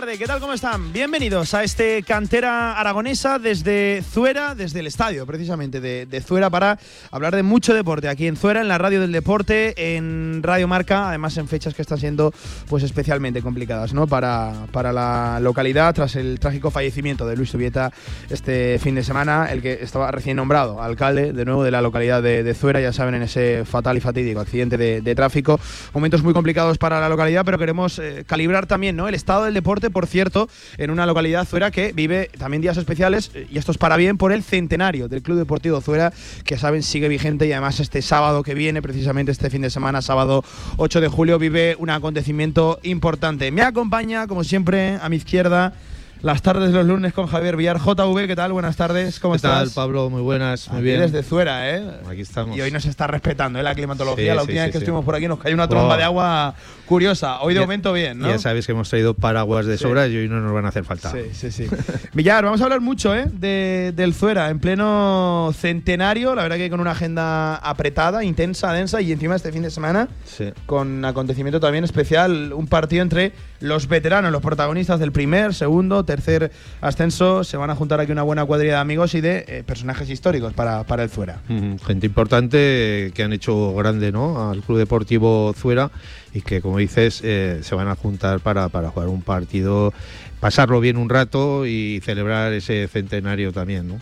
¿Qué tal? ¿Cómo están? Bienvenidos a este cantera aragonesa desde Zuera, desde el estadio precisamente de, Zuera para hablar de mucho deporte aquí en Zuera, en la radio del deporte, en Radio Marca, además en fechas que están siendo pues especialmente complicadas ¿no? para, para la localidad tras el trágico fallecimiento de Luis Subieta este fin de semana, el que estaba recién nombrado alcalde de nuevo de la localidad de, Zuera, ya saben, en ese fatal y fatídico accidente de, de, tráfico. Momentos muy complicados para la localidad, pero queremos eh, calibrar también ¿no? el estado del deporte por cierto, en una localidad Zuera que vive también días especiales, y esto es para bien, por el centenario del Club Deportivo Zuera, que saben sigue vigente y además este sábado que viene, precisamente este fin de semana, sábado 8 de julio, vive un acontecimiento importante. Me acompaña, como siempre, a mi izquierda las tardes de los lunes con Javier Villar. JV, ¿qué tal? Buenas tardes, ¿cómo estás? ¿Qué tal, Pablo? Muy buenas, muy aquí bien. desde Zuera, ¿eh? Aquí estamos. Y hoy nos está respetando ¿eh? la climatología. Sí, la última sí, vez que estuvimos por aquí nos cayó una tromba Oh. de agua curiosa. Hoy de Ya- momento bien, ¿no? Ya sabéis que hemos traído paraguas de sobra y hoy no nos van a hacer falta. Sí, sí, sí. Villar, vamos a hablar mucho ¿eh? de, del Zuera, en pleno centenario, la verdad que con una agenda apretada, intensa, densa y encima este fin de semana con acontecimiento también especial, un partido entre los veteranos, los protagonistas del primer, segundo, tercer ascenso, se van a juntar aquí una buena cuadrilla de amigos y de eh, personajes históricos para, para el Zuera. Gente importante que han hecho grande ¿no? al Club Deportivo Zuera y que, como dices, eh, se van a juntar para, para jugar un partido, pasarlo bien un rato y celebrar ese centenario también. ¿no?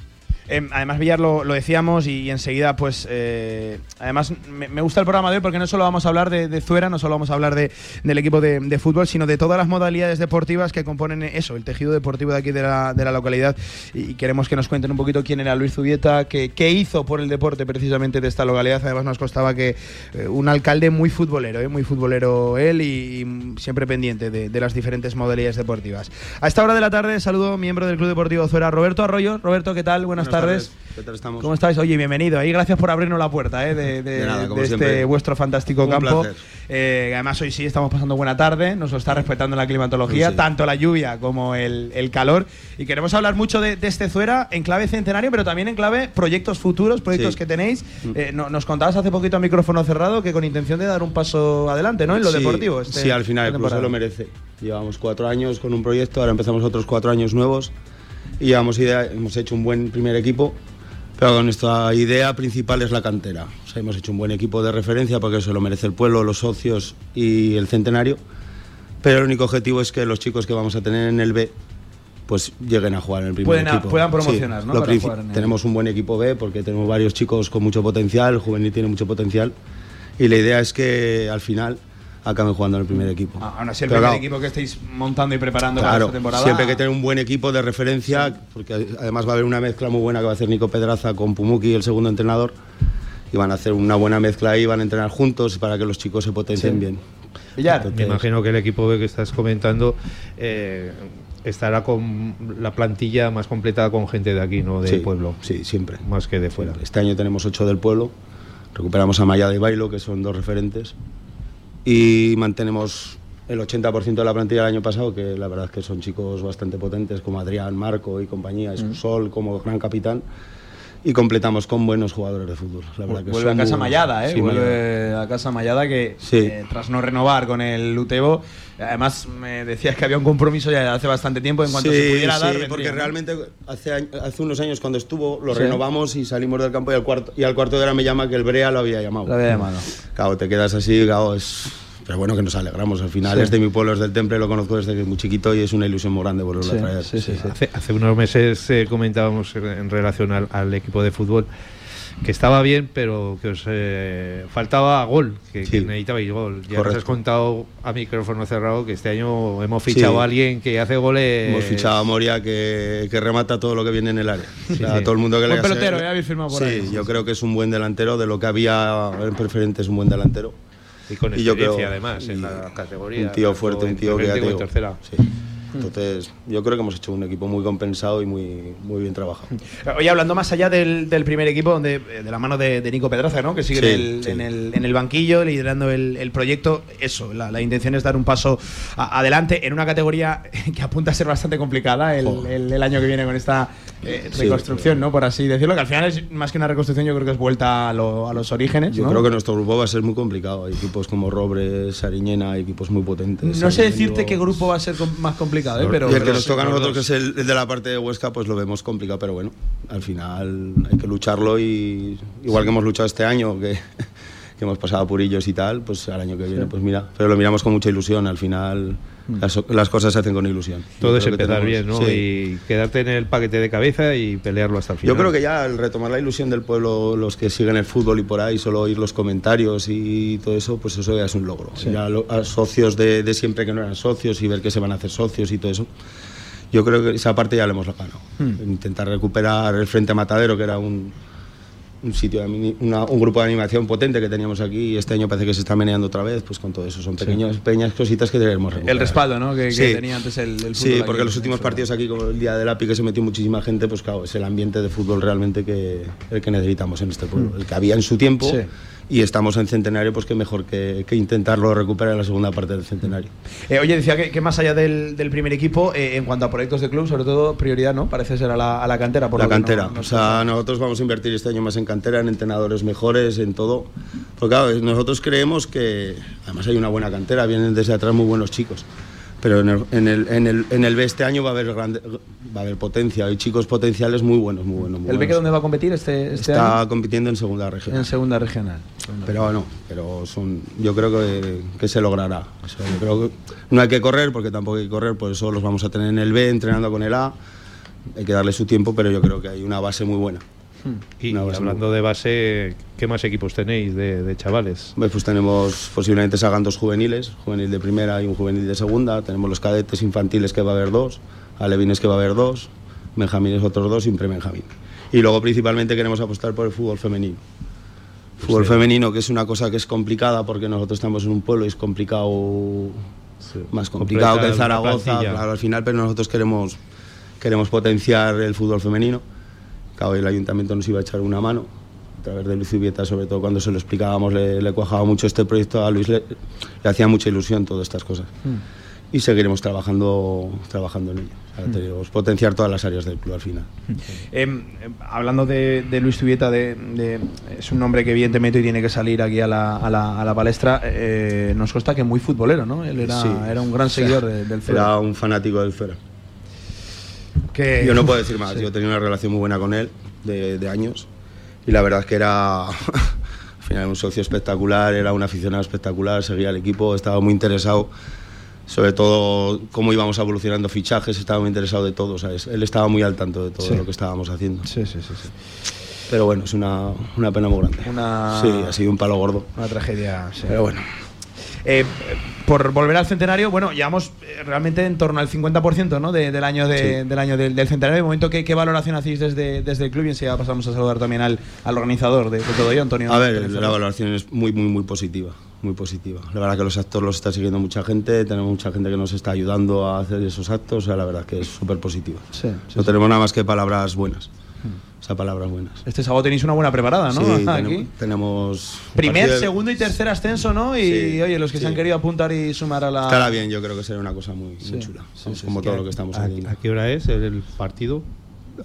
Eh, además, Villar, lo, lo decíamos y, enseguida, pues, eh, además, me, gusta el programa de hoy porque no solo vamos a hablar de, de Zuera, no solo vamos a hablar de- del equipo de, fútbol, sino de todas las modalidades deportivas que componen eso, el tejido deportivo de aquí de la, de la localidad. Y, queremos que nos cuenten un poquito quién era Luis Zubieta, qué, qué hizo por el deporte precisamente de esta localidad. Además, nos costaba que eh, un alcalde muy futbolero, eh, muy futbolero él y, siempre pendiente de, las diferentes modalidades deportivas. A esta hora de la tarde, saludo miembro del Club Deportivo Zuera, Roberto Arroyo. Roberto, ¿qué tal? Buenas, tardes. ¿Qué tal estamos? ¿Cómo estáis? Oye, bienvenido. Y gracias por abrirnos la puerta eh, de, de- De nada, de este vuestro fantástico Un campo. Eh, además, hoy sí estamos pasando buena tarde, nos lo está respetando la climatología, Sí, tanto la lluvia como el, el calor. Y queremos hablar mucho de, este Zuera en clave centenario, pero también en clave proyectos futuros, proyectos Sí. que tenéis. Eh, no- nos contabas hace poquito a micrófono cerrado que con intención de dar un paso adelante, ¿no? En lo Sí, deportivo. este- sí, al final el club se lo merece. Llevamos cuatro años con un proyecto, ahora empezamos otros cuatro años nuevos y idea, hemos hecho un buen primer equipo, pero con nuestra idea principal es la cantera. O sea, hemos hecho un buen equipo de referencia porque se lo merece el pueblo, los socios y el centenario. Pero el único objetivo es que los chicos que vamos a tener en el B pues lleguen a jugar en el primer Pueden equipo. puedan promocionar, ¿no? lo Para jugar en el- Tenemos un buen equipo B porque tenemos varios chicos con mucho potencial, el juvenil tiene mucho potencial y la idea es que al final acaben jugando en el primer equipo. Ah, Aún así, el Pero primer claro, equipo que estéis montando y preparando para Claro, esta temporada. siempre hay que tener un buen equipo de referencia, porque además va a haber una mezcla muy buena que va a hacer Nico Pedraza con Pumuki, el segundo entrenador, y van a hacer una buena mezcla ahí, van a entrenar juntos para que los chicos se potencien Sí. bien. Villar. Me Entonces- imagino que el equipo que estás comentando eh, estará con la plantilla más completa con gente de aquí, no del Sí, pueblo. Sí, siempre. Más que de fuera. Este año tenemos ocho del pueblo, recuperamos a Maya y Bailo, que son dos referentes, y mantenemos el 80% de la plantilla del año pasado, que la verdad es que son chicos bastante potentes, como Adrián, Marco y compañía, Mm. Sol como gran capitán, y completamos con buenos jugadores de fútbol. La verdad que Vuelve a casa Mallada, ¿eh? Sí, Vuelve a casa Mallada que, Sí. eh, tras no renovar con el Utebo, además me decías que había un compromiso ya hace bastante tiempo en cuanto sí, se pudiera dar. vendría, porque ¿no? realmente hace, hace unos años cuando estuvo lo renovamos y salimos del campo y al cuarto, y al cuarto de hora me llama que el Brea lo había llamado. Lo había llamado. Claro, te quedas así, claro, es... Pero bueno, que nos alegramos. Al final Sí. es de mi pueblo, es del Temple, lo conozco desde que es muy chiquito y es una ilusión muy grande volverlo Sí, a traer. sí, sí, sí. Hace, hace unos meses eh, comentábamos en relación al, al equipo de fútbol que estaba bien, pero que os eh, faltaba gol, que, Sí. que necesitabais gol. Ya nos Correcto. has contado a micrófono cerrado que este año hemos fichado Sí. a alguien que hace goles. Hemos fichado a Moria que, que remata todo lo que viene en el área. O sea, sí. todo el mundo que Buen le hace- pelotero, ya habéis firmado por sí, ahí. yo creo que es un buen delantero. De lo que había en preferente es un buen delantero. Y con Y yo experiencia creo- además en la categoría. Un tío fuerte, un tío que ya te digo, tercera. sí. Entonces, yo creo que hemos hecho un equipo muy compensado y muy, muy bien trabajado. Oye, hablando más allá del, del primer equipo, donde, eh, de la mano de, de Nico Pedraza, ¿no? que sigue Sí, en, el, sí. en, el, en el banquillo liderando el, el proyecto, eso, la, la intención es dar un paso a- adelante en una categoría que apunta a ser bastante complicada el, Joder. el- el año que viene con esta eh, Sí, reconstrucción, ¿no? por así decirlo, que al final es más que una reconstrucción, yo creo que es vuelta a, lo- a los orígenes. Yo ¿no? creo que nuestro grupo va a ser muy complicado. Hay equipos como Robres, Sariñena, hay equipos muy potentes. No sé decirte qué grupo va a ser más complicado, ¿eh? Los- pero Y el que nos toca a nosotros, que es el, el de la parte de Huesca, pues lo vemos complicado, pero bueno, al final hay que lucharlo y igual que hemos luchado este año, que, que hemos pasado purillos y tal, pues al año que viene, pues mira, pero lo miramos con mucha ilusión, al final las, las cosas se hacen con ilusión. Todo Yo es creo que empezar bien, ¿no? sí. Y quedarte en el paquete de cabeza y pelearlo hasta el final. Yo creo que ya al retomar la ilusión del pueblo, los que siguen el fútbol y por ahí, solo oír los comentarios y todo eso, pues eso ya es un logro. Ya lo- a socios de, de siempre que no eran socios y ver que se van a hacer socios y todo eso, yo creo que esa parte ya la hemos ganado. Intentar recuperar el Frente Matadero, que era un, un sitio, una- un grupo de animación potente que teníamos aquí y este año parece que se está meneando otra vez, pues con todo eso. Son pequeños, pequeñas cositas que debemos recuperar. el respaldo ¿no? que, que Sí. tenía antes el, el Sí, porque aquí los últimos partidos aquí, como el día del API, que se metió muchísima gente, pues claro, es el ambiente de fútbol realmente que, el que necesitamos en este pueblo. El que había en su tiempo Sí. Y estamos en centenario, pues qué mejor que, que intentarlo recuperar en la segunda parte del centenario. Eh, oye, decía que, que más allá del, del primer equipo, eh, en cuanto a proyectos de club, sobre todo prioridad, ¿no? Parece ser a la, a la cantera. Por la que no- cantera. no o se sea, nosotros vamos a invertir este año más en cantera, en entrenadores mejores, en todo. Porque claro, nosotros creemos que además hay una buena cantera, vienen desde atrás muy buenos chicos. Pero en el, en el, en el, en el B este año va a haber grande, va a haber potencia, hay chicos potenciales muy buenos, muy buenos. muy ¿El Beque buenos. dónde va a competir este, este Está año? compitiendo en segunda región. En segunda regional. Pero bueno, pero son, yo creo que, que se logrará. O sea, yo creo que no hay que correr, porque tampoco hay que correr, por eso los vamos a tener en el B, entrenando con el A. Hay que darle su tiempo, pero yo creo que hay una base muy buena. Y, Una y hablando de base, ¿qué más equipos tenéis de, de chavales? Pues, pues tenemos, posiblemente salgan dos juveniles, juvenil de primera y un juvenil de segunda. Tenemos los cadetes infantiles que va a haber dos, alevines que va a haber dos, benjamines otros dos y un prebenjamín. Y luego principalmente queremos apostar por el fútbol femenino. Fútbol femenino, que es una cosa que es complicada porque nosotros estamos en un pueblo y es complicado, más complicado Completa que en Zaragoza, claro, al final, pero nosotros queremos, queremos potenciar el fútbol femenino. Claro, el ayuntamiento nos iba a echar una mano a través de Luis Ubieta, sobre todo cuando se lo explicábamos, le, le cuajaba mucho este proyecto a Luis, le, le hacía mucha ilusión todas estas cosas. Y seguiremos trabajando, trabajando en ello. O sea, tenemos potenciar todas las áreas del club al final. Em, hablando de, de Luis Tubieta, de, de- es un nombre que evidentemente tiene que salir aquí a la, a la- a la palestra. eh, nos consta que muy futbolero, ¿no? Él era, Sí. era un gran seguidor de- del fútbol. Era un fanático del Fera. Que- Yo no puedo decir más, Sí. yo tenía una relación muy buena con él de, de años y la verdad es que era al final un socio espectacular, era un aficionado espectacular, seguía el equipo, estaba muy interesado, sobre todo cómo íbamos evolucionando fichajes, estaba muy interesado de todo, ¿sabes? él estaba muy al tanto de todo Sí. lo que estábamos haciendo. Sí, sí, sí. sí. Pero bueno, es una, una pena muy grande. Una- Sí, ha sido un palo gordo. Una tragedia. sí. Pero bueno, Eh, por volver al centenario, bueno, llevamos eh, realmente en torno al 50% ¿no? de- del año, de- del, año del, del centenario. De momento, ¿qué, qué valoración hacéis desde, desde el club? Y enseguida pasamos a saludar también al, al organizador de, de todo ello, Antonio. A ver, Antonio la valoración es muy, muy, muy positiva. Muy positiva. La verdad que los actos los está siguiendo mucha gente, tenemos mucha gente que nos está ayudando a hacer esos actos, o sea, la verdad que es súper positiva. Sí, sí, no tenemos nada más que palabras buenas. O sea, palabras buenas. Este sábado tenéis una buena preparada, ¿no? Sí, Aquí. tenemos, tenemos Primer, de- segundo y tercer ascenso, ¿no? Y Sí, oye, los que sí. se han querido apuntar y sumar a la. Estará bien, yo creo que será una cosa muy, chula. sí, Vamos, sí, como sí. todo lo que estamos ¿A, haciendo. a qué hora es el, partido?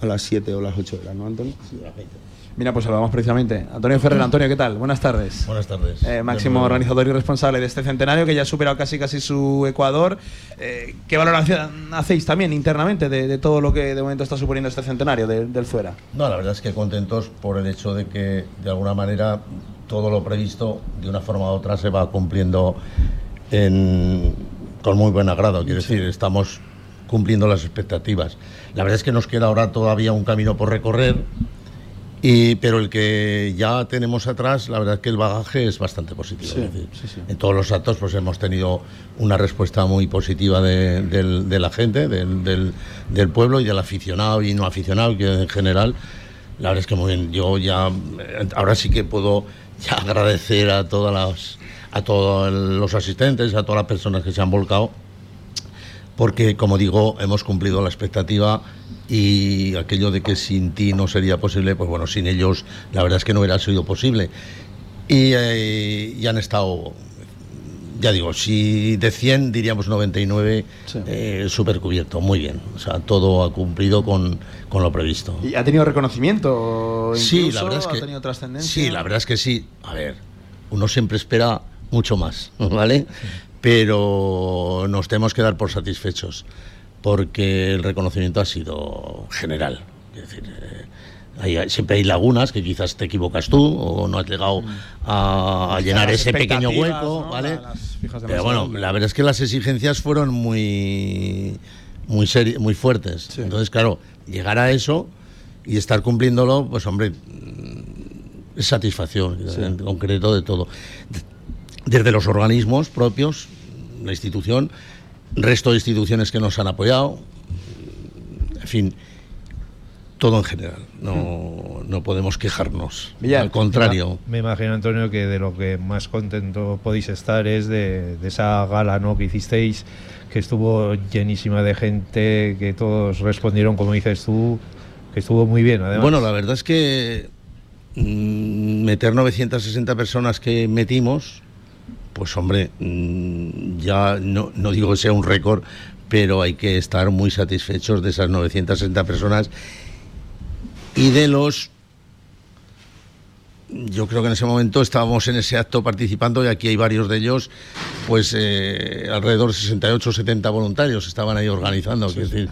A las 7 o las 8 de la ¿no, Antonio? Sí, a las 20. Mira, pues saludamos precisamente. Antonio Ferrer, Antonio, ¿qué tal? Buenas tardes. Buenas tardes. Eh, máximo organizador y responsable de este centenario que ya ha superado casi casi su Ecuador. Eh, ¿Qué valoración hacéis también internamente de, de todo lo que de momento está suponiendo este centenario de- del fuera? No, la verdad es que contentos por el hecho de que de alguna manera todo lo previsto de una forma u otra se va cumpliendo en- con muy buen agrado. Quiero decir, estamos cumpliendo las expectativas. La verdad es que nos queda ahora todavía un camino por recorrer Y, pero el que ya tenemos atrás, la verdad es que el bagaje es bastante positivo. Sí, es decir, sí, sí. En todos los actos pues hemos tenido una respuesta muy positiva de, del- de la gente, del, del- del pueblo y del aficionado y no aficionado, que en general, la verdad es que muy bien. Yo ya, eh, ahora sí que puedo ya agradecer a todas las, a todos los asistentes, a todas las personas que se han volcado porque, como digo, hemos cumplido la expectativa y aquello de que sin ti no sería posible, pues bueno, sin ellos la verdad es que no hubiera sido posible. Y, eh, y han estado, ya digo, si de 100 diríamos 99 Sí. eh, súper cubierto, muy bien. O sea, todo ha cumplido con, con lo previsto. ¿Y ha tenido reconocimiento? Sí, incluso? la verdad es que ¿Ha tenido trascendencia? Sí, la verdad es que sí. A ver, uno siempre espera mucho más, ¿vale? Pero nos tenemos que dar por satisfechos porque el reconocimiento ha sido general. Es decir, eh, hay- siempre hay lagunas que quizás te equivocas tú o no has llegado a, a llenar ese pequeño hueco, ¿no? ¿vale? Pero bueno, la verdad es que las exigencias fueron muy muy seri- muy fuertes. Sí. Entonces, claro, llegar a eso y estar cumpliéndolo, pues hombre, mm, es satisfacción, en concreto de todo. Desde los organismos propios, la institución, resto de instituciones que nos han apoyado, en fin, todo en general. No, no podemos quejarnos. Villar, Al contrario. Me imagino, Antonio, que de lo que más contento podéis estar es de, de esa gala ¿no? que hicisteis, que estuvo llenísima de gente, que todos respondieron, como dices tú, que estuvo muy bien, además. Bueno, la verdad es que mm, meter 960 personas que metimos, pues hombre, mm, ya no, no digo que sea un récord, pero hay que estar muy satisfechos de esas 960 personas y de los... Yo creo que en ese momento estábamos en ese acto participando y aquí hay varios de ellos, pues eh, alrededor de 68 o 70 voluntarios estaban ahí organizando. decir,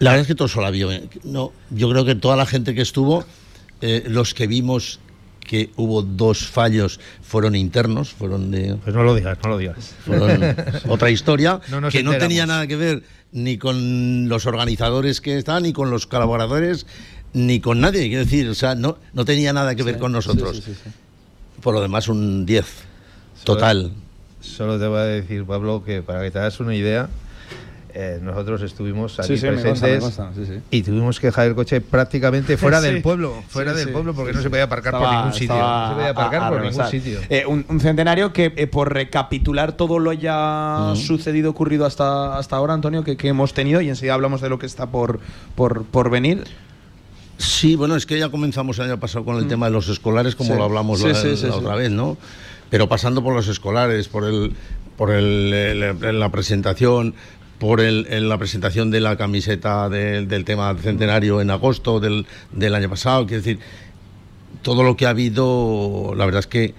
la verdad es que todo solo vio. eh, No, yo creo que toda la gente que estuvo, eh, los que vimos que hubo dos fallos fueron internos, fueron de Pues no lo digas, no lo digas. fueron otra historia No que no tenía nada que ver ni con los organizadores que estaban, ni con los colaboradores, ni con nadie. Quiero decir, o sea, no, no tenía nada que ver con nosotros. Sí, sí, sí, sí. Por lo demás, un 10 total. Solo te voy a decir, Pablo, que para que te hagas una idea, eh, nosotros estuvimos aquí Sí, sí, me presentes consta, me consta, sí, sí. y tuvimos que dejar el coche prácticamente fuera Sí. del pueblo, fuera Sí, del sí, pueblo, porque sí, no se podía aparcar por ningún sitio. estaba No se podía aparcar a- a por ningún revesar. sitio. Eh, un, un centenario que, eh, por recapitular todo lo ya Mm. sucedido, ocurrido hasta, hasta ahora, Antonio, que, que hemos tenido, y enseguida hablamos de lo que está por, por, por venir. Sí, bueno, es que ya comenzamos el año pasado con el tema de los escolares, como Mm. Sí. lo hablamos Sí, la, sí, sí, la sí. otra vez, ¿no? Pero pasando por los escolares, por el, por el, el- la presentación, por el, el- la presentación de la camiseta del, del tema centenario en agosto del, del año pasado, quiero decir, todo lo que ha habido, la verdad es que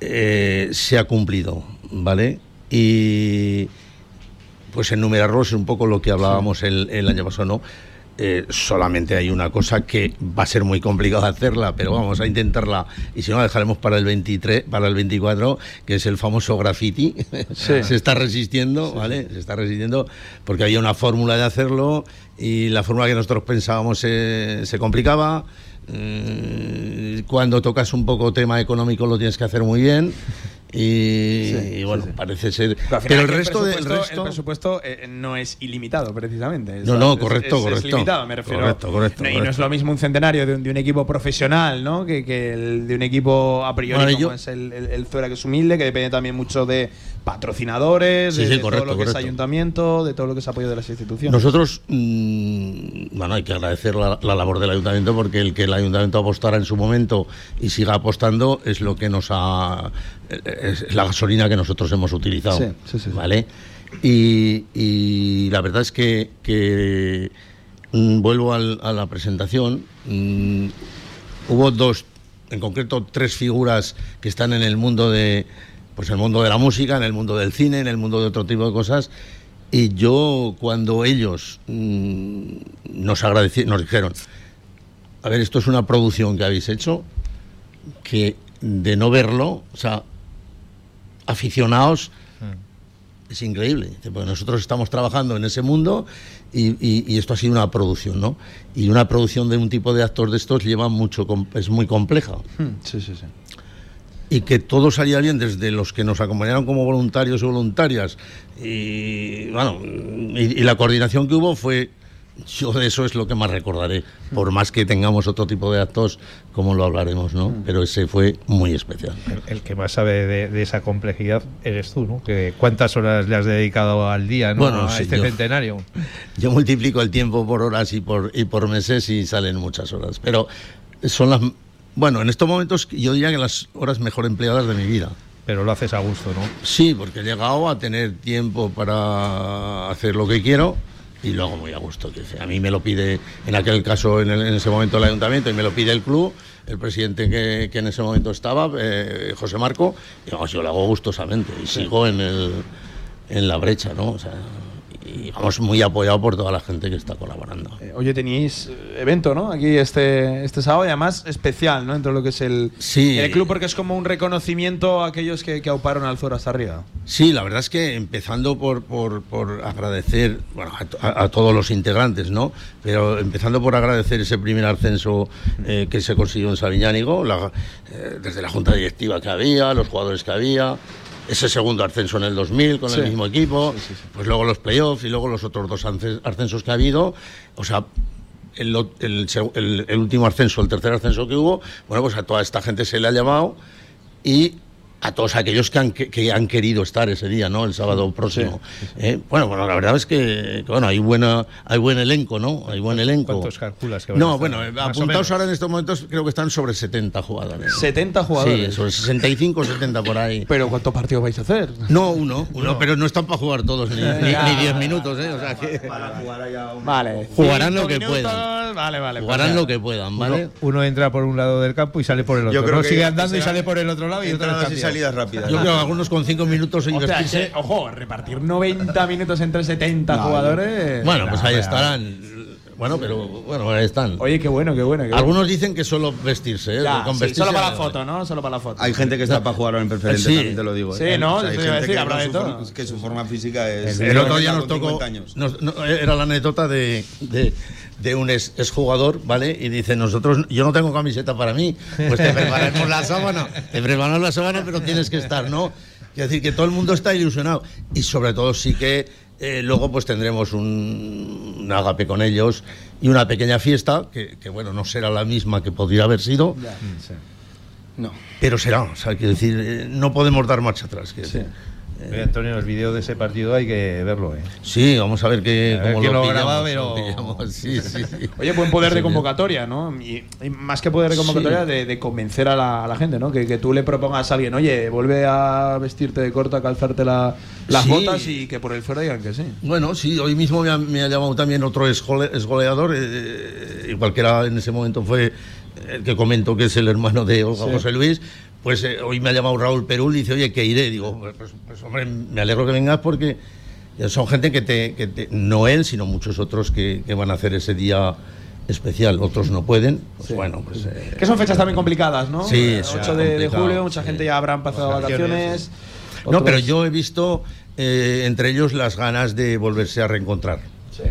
eh, se ha cumplido, ¿vale? Y pues enumerarlos es un poco lo que hablábamos el, el año pasado, ¿no? Eh, solamente hay una cosa que va a ser muy complicado hacerla, pero vamos a intentarla y si no la dejaremos para el 23, para el 24, que es el famoso graffiti. Sí. Se está resistiendo, ¿vale? Se está resistiendo porque había una fórmula de hacerlo y la fórmula que nosotros pensábamos se, se complicaba. Mm, Cuando tocas un poco tema económico lo tienes que hacer muy bien. Y, Sí, y bueno, sí, sí. parece ser. Pero, el resto, del presupuesto- resto. el presupuesto eh, no es ilimitado, precisamente. Es- No, no, es- correcto, es- es correcto. limitado, me refiero. Correcto, correcto, No, Y no es lo mismo un centenario de un, de un equipo profesional, ¿no? Que, que el de un equipo a priori Bueno, como yo- es el, el, el Zuera, que es humilde, que depende también mucho de patrocinadores, Sí, de, sí, de correcto, todo lo que es ayuntamiento, de todo lo que es apoyo de las instituciones. Nosotros, mm, bueno, hay que agradecer la, la labor del ayuntamiento porque el que el ayuntamiento apostara en su momento y siga apostando es lo que nos ha. es la gasolina que nosotros hemos utilizado. Sí, sí, sí, sí. ¿Vale? Y, y la verdad es que, que, mm, vuelvo al- a la presentación. mm, hubo dos, en concreto tres figuras que están en el mundo de, pues el mundo de la música, en el mundo del cine, en el mundo de otro tipo de cosas. Y yo cuando ellos mm, nos agradecieron, nos dijeron, a ver, esto es una producción que habéis hecho, que de no verlo, o sea, aficionados, es increíble, porque nosotros estamos trabajando en ese mundo y, y- y esto ha sido una producción, ¿no? Y una producción de un tipo de actor de estos lleva mucho, es muy compleja. Hmm, Sí, sí, sí. Y que todo salía bien desde los que nos acompañaron como voluntarios o voluntarias. Y bueno, y, y la coordinación que hubo fue, yo de eso es lo que más recordaré, por más que tengamos otro tipo de actos, como lo hablaremos, ¿no? Pero ese fue muy especial. El, el que más sabe de, de esa complejidad eres tú, ¿no? Que ¿Cuántas horas le has dedicado al día ¿no? Bueno, a sí, este yo- centenario? Yo multiplico el tiempo por horas y por, y por meses y salen muchas horas. Pero son las. Bueno, en estos momentos yo diría que las horas mejor empleadas de mi vida. Pero lo haces a gusto, ¿no? Sí, porque he llegado a tener tiempo para hacer lo que quiero y lo hago muy a gusto. A mí me lo pide, en aquel caso, en, el- en ese momento el ayuntamiento, y me lo pide el club, el presidente que, que en ese momento estaba, eh, José Marco, y vamos, yo lo hago gustosamente y sigo en, el, en la brecha, ¿no? O sea, y vamos muy apoyado por toda la gente que está colaborando. Eh, Oye, teníais eh, evento, ¿no? Aquí este, este sábado y además especial, ¿no? Dentro de lo que es el, Sí. el club, porque es como un reconocimiento a aquellos que, que auparon al Zuero hasta arriba. Sí, la verdad es que empezando por, por, por agradecer bueno, a- a todos los integrantes, ¿no? Pero empezando por agradecer ese primer ascenso eh, que se consiguió en Sabiñánigo, la- eh, desde la junta directiva que había, los jugadores que había, ese segundo ascenso en el 2000 con Sí. el mismo equipo, pues luego los playoffs y luego los otros dos ascensos que ha habido, o sea, el- el último ascenso, el tercer ascenso que hubo, bueno, pues a toda esta gente se le ha llamado y a todos aquellos que han, que, que han querido estar ese día, ¿no? El sábado próximo. Eh, Bueno, bueno, la verdad es que, que, bueno, hay buena, hay buen elenco, ¿no? Hay buen elenco. ¿Cuántos calculas que van a No, estar? bueno, eh, apuntados ahora en estos momentos creo que están sobre 70 jugadores. 70 jugadores. Sí, sobre 65 o 70 por ahí. Pero ¿cuántos partidos vais a hacer? No, uno, uno, pero no están para jugar todos, ni, ni, Ya. ni 10 minutos, ¿eh? O sea que Vale. Jugarán cinco lo que minutos, puedan. Vale, vale. jugarán pues lo que puedan, ¿vale? Uno entra por un lado del campo y sale por el otro. Yo creo no que sigue andando y sale por el otro lado y otra vez Entradas y cambia. Salidas rápidas. Yo creo que algunos con 5 minutos O sea, investirse. que, ojo, repartir 90 minutos entre 70 No, jugadores. Bueno, pues ahí estarán. Bueno, pero bueno, ahí están. Oye, qué bueno, qué bueno. Qué bueno. Algunos dicen que solo vestirse, ¿eh? Ya, Con sí, vestirse solo para la foto, ¿no? Solo para la foto. Hay gente que está para jugar en preferente, Sí. también te lo digo. Sí, ¿eh? ¿no? a gente decir, que habrá de su todo. forma- que su forma física es. El otro día nos tocó. 50 años. nos- no, era la anécdota de, de, de un ex, exjugador, ¿vale? Y dice: Nosotros, yo no tengo camiseta para mí. Pues te preparamos la sábana. Te preparamos la sábana, pero tienes que estar, ¿no? Es decir, que todo el mundo está ilusionado. Y sobre todo, sí que. eh, luego pues tendremos un, un agape con ellos y una pequeña fiesta que, que, bueno no será la misma que podría haber sido No. pero será o sea quiero decir eh, no podemos dar marcha atrás quiero decir. Oye, Antonio, el vídeo de ese partido hay que verlo, ¿eh? Sí, vamos a ver qué, A ver cómo lo, lo graba, lo pero- pillamos. Sí, sí, sí. Oye, buen poder Sí, de convocatoria, ¿no? Y, y más que poder de convocatoria, Sí. de, de convencer a la, a la gente, ¿no? Que, que tú le propongas a alguien, oye, vuelve a vestirte de corto, a calzarte la- las Sí. botas y que por el fuera digan que sí. Bueno, sí, hoy mismo me ha, me ha llamado también otro esgole- esgoleador, eh, igual que era en ese momento fue el que comento que es el hermano de Olga Sí. José Luis, pues eh, hoy me ha llamado Raúl Perul y dice, oye, que iré. Digo, pues, pues, pues, hombre, me alegro que vengas porque son gente que te, que te- no él, sino muchos otros que, que van a hacer ese día especial, otros no pueden, pues Sí. bueno, pues... eh, Que son fechas también complicadas, ¿no? Sí, Eh, sí, 8 de, de julio, mucha sí. gente ya habrá empezado vacaciones. No, pero yo he visto eh, entre ellos las ganas de volverse a reencontrar. Sí.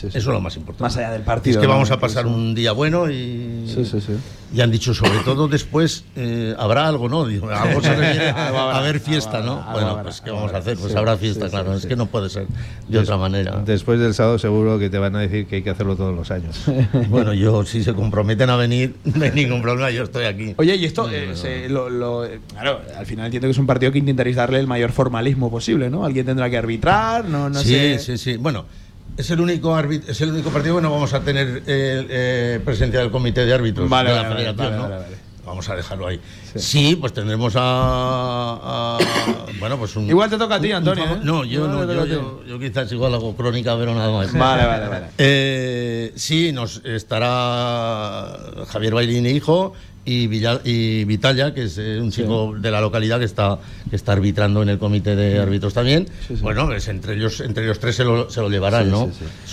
Sí, sí. Eso es lo más importante. Más allá del partido. Es que ¿no? vamos a pasar un día bueno y, Sí, sí, sí. y han dicho sobre todo después eh, habrá algo, ¿no? Digo, algo se refiere Algo a haber fiesta, ¿no? bueno, pues ¿qué vamos a hacer? Pues Sí, habrá sí, fiesta, sí, claro. sí, es sí. que no puede ser de otra manera. Después del sábado seguro que te van a decir que hay que hacerlo todos los años. Bueno, yo si se comprometen a venir, no hay ningún problema, yo estoy aquí. Oye, y esto, eh, se- lo- lo- eh, claro, al final entiendo que es un partido que intentaréis darle el mayor formalismo posible, ¿no? Alguien tendrá que arbitrar, no, no sí, sé. sí, sí. Bueno, es el único árbit- es el único partido que no vamos a tener eh, eh, presencia del comité de árbitros Vale, de la vale, vale, ¿no? vale. Vamos a dejarlo ahí. Sí, pues tendremos a, a- bueno, pues un Igual te toca a ti, un- un Antonio, ¿eh? No, yo no, yo quizás igual hago crónica, pero nada más. Vale, vale, vale. Eh, sí, nos estará Javier Bailín hijo y, Villa- y Vitalia, que es eh, un chico de la localidad que está, que está arbitrando en el comité de árbitros también. Bueno, es entre ellos, entre ellos tres se lo, se lo llevarán, ¿no?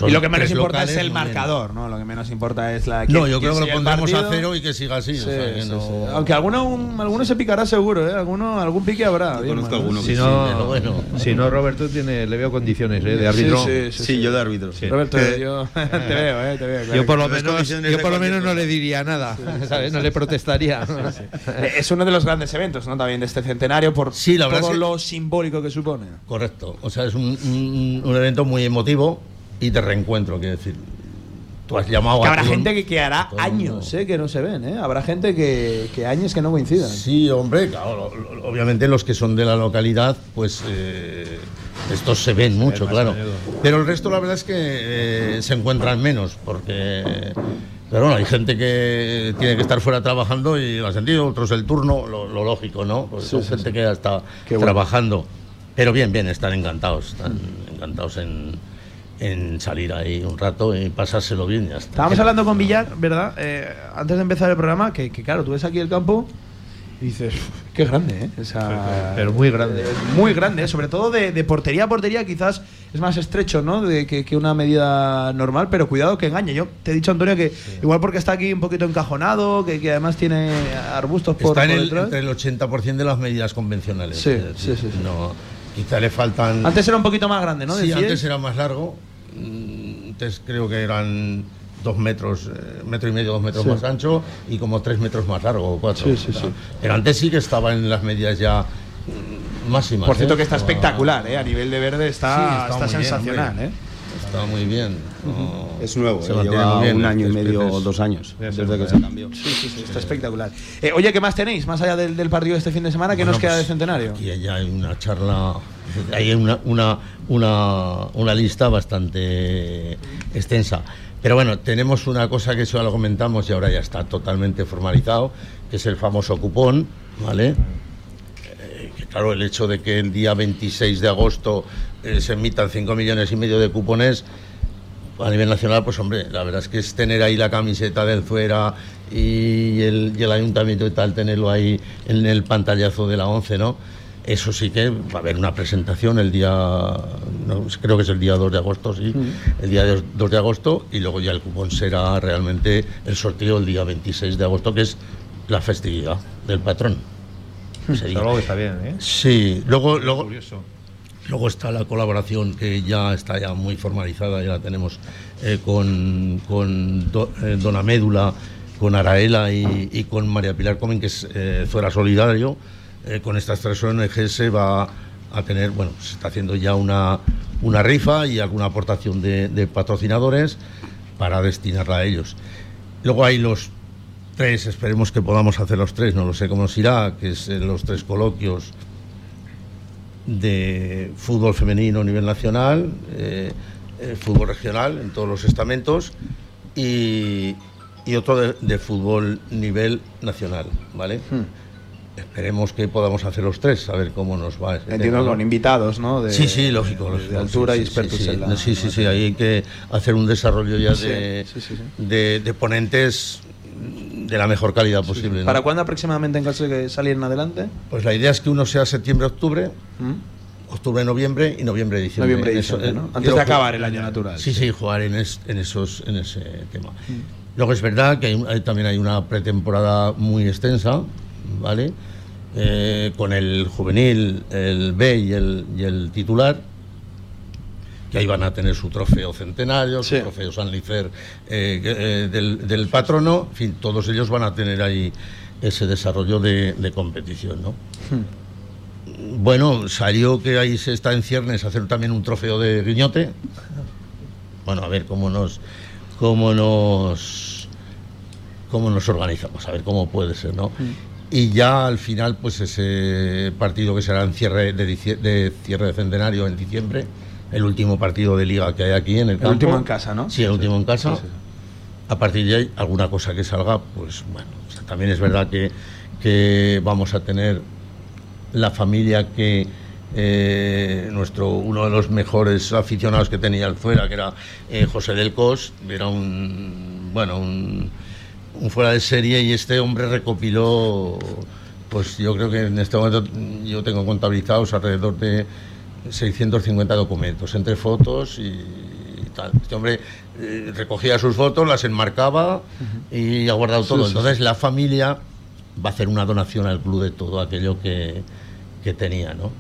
Y lo que menos importa locales, es el marcador, ¿no? Lo que menos importa es la. No, quién- yo creo que lo pondremos a cero y que siga así. o Sí, sea, que sí, no- sí. Aunque alguno, un- alguno se picará seguro, ¿eh? Alguno, algún pique habrá. bien, conozco alguno Si que sí, no, bueno. si no, Roberto tiene, le veo condiciones ¿eh? de árbitro. Sí, sí, sí, Sí, yo de árbitro. Roberto, yo te veo, ¿eh? Te veo. claro Yo por que- lo menos, condiciones yo de por lo cualquier menos no le diría nada, ¿sabes? No le protestaría. Eh, Es uno de los grandes eventos, ¿no? También de este centenario por Sí, la todo es que- lo simbólico que supone. Correcto. O sea, es un, un- un evento muy emotivo y de reencuentro, quiero decir. Tú has llamado Que a habrá gente que, que hará todo el años. ¿eh? Que no se ven, ¿eh? Habrá gente que, que años que no coincidan. Sí, hombre, claro, lo- lo- obviamente los que son de la localidad, pues eh, estos se ven mucho, claro. Pero el resto, la verdad es que eh, se encuentran menos, porque. Pero bueno, hay gente que tiene que estar fuera trabajando y lo ha sentido, otros el turno, lo, lo lógico, ¿no? Pues son gente que ya está Qué bueno. trabajando. Pero bien, bien, están encantados, están encantados en, en salir ahí un rato y pasárselo bien, ya está. Estábamos hablando con Villar, ¿verdad? Eh, antes de empezar el programa, que, que claro, tú ves aquí el campo y dices, "Uf, qué grande, ¿eh? Pero muy grande. Eh, muy grande, ¿eh? sobre todo de, de portería a portería, quizás es más estrecho, ¿no? De, que, que una medida normal, pero cuidado que engañe. Yo te he dicho, Antonio, que igual porque está aquí un poquito encajonado, que, que además tiene arbustos por, Está en por el, detrás. entre el 80% de las medidas convencionales. Sí, sí, sí, sí. No, quizá le faltan. Antes era un poquito más grande, ¿no? sí, antes era más largo. Mm, Antes creo que eran dos metros, eh, metro y medio, dos metros Sí. más ancho y como tres metros más largo o cuatro. Sí, sí, sí. Pero antes sí que estaba en las medidas ya máximas. Por cierto, ¿eh? que está Estaba- espectacular, ¿eh? A nivel de verde Sí, está, está está bien, sensacional, hombre. ¿eh? Está muy bien. No, Es nuevo, se eh, lleva bien, un año y medio o dos años desde que se cambió. Sí, sí, sí, está espectacular. Eh, oye, ¿qué más tenéis? Más allá del, del partido de este fin de semana, ¿qué Bueno, nos queda pues, de centenario? Aquí ya hay una charla, hay una, una, una, una lista bastante extensa. Pero bueno, tenemos una cosa que eso ya lo comentamos y ahora ya está totalmente formalizado, que es el famoso cupón, ¿vale? Eh, que claro, el hecho de que el día 26 de agosto eh, se emitan 5 millones y medio de cupones a nivel nacional, pues hombre, la verdad es que es tener ahí la camiseta del Fuera y el, y el ayuntamiento y tal, tenerlo ahí en el pantallazo de la 11, ¿no? Eso sí que va a haber una presentación el día, no, creo que es el día 2 de agosto, sí, el día 2 de agosto, y luego ya el cupón será realmente el sorteo el día 26 de agosto, que es la festividad del patrón. Algo que está bien, ¿eh? Sí, luego, luego, Curioso. Luego está la colaboración que ya está ya muy formalizada, ya la tenemos eh, con, con Do- eh, Dona Médula, con Araela y, y con María Pilar Comen, que es eh, Fuera Solidario. Eh, con estas tres ONG se va a tener, bueno, se está haciendo ya una, una rifa y alguna aportación de, patrocinadores para destinarla a ellos. Luego hay los tres, esperemos que podamos hacer los tres, no lo sé cómo nos irá, que es eh, los tres coloquios de fútbol femenino a nivel nacional, eh, fútbol regional en todos los estamentos y, otro de, de fútbol nivel nacional, ¿vale? Esperemos que podamos hacer los tres, a ver cómo nos va. ese Entiendo con invitados, ¿no? De, Sí, sí, lógico. de- altura sí, y expertos sí, sí. en la. Sí, sí, sí, ahí hay que hacer un desarrollo ya Sí, de, de, de ponentes de la mejor calidad posible. ¿no? ¿Para cuándo aproximadamente en caso de que salieran adelante? Pues la idea es que uno sea septiembre-octubre, ¿Mm? octubre-noviembre y noviembre-diciembre. Noviembre y En eso- diciembre, ¿no? Antes de acabar el año natural. Sí, sí, jugar en, es- en esos, en ese tema. Mm. Luego es verdad que hay, hay- también hay una pretemporada muy extensa, ¿vale? Eh, con el juvenil, el B y el, y el titular, que ahí van a tener su trofeo centenario, Sí. su trofeo San Licer eh, eh, del, del patrono, en fin, todos ellos van a tener ahí ese desarrollo de, de competición, ¿no? Bueno, salió que ahí se está en ciernes hacer también un trofeo de guiñote. Bueno, a ver cómo nos cómo nos cómo nos organizamos, a ver cómo puede ser, ¿no? Y ya al final, pues ese partido que será en cierre de, cierre de centenario en diciembre, el último partido de liga que hay aquí en el campo. último en casa, ¿no? Sí, el último en casa. Sí. A partir de ahí, alguna cosa que salga, pues bueno, o sea, también es verdad que, que vamos a tener la familia que eh, nuestro uno de los mejores aficionados que tenía el fuera, que era eh, José del Cos, era un bueno un, un fuera de serie y este hombre recopiló, pues yo creo que en este momento yo tengo contabilizados alrededor de 650 documentos, entre fotos y, tal. Este hombre eh, recogía sus fotos, las enmarcaba y ha guardado todo. Entonces la familia va a hacer una donación al club de todo aquello que, que tenía, ¿no?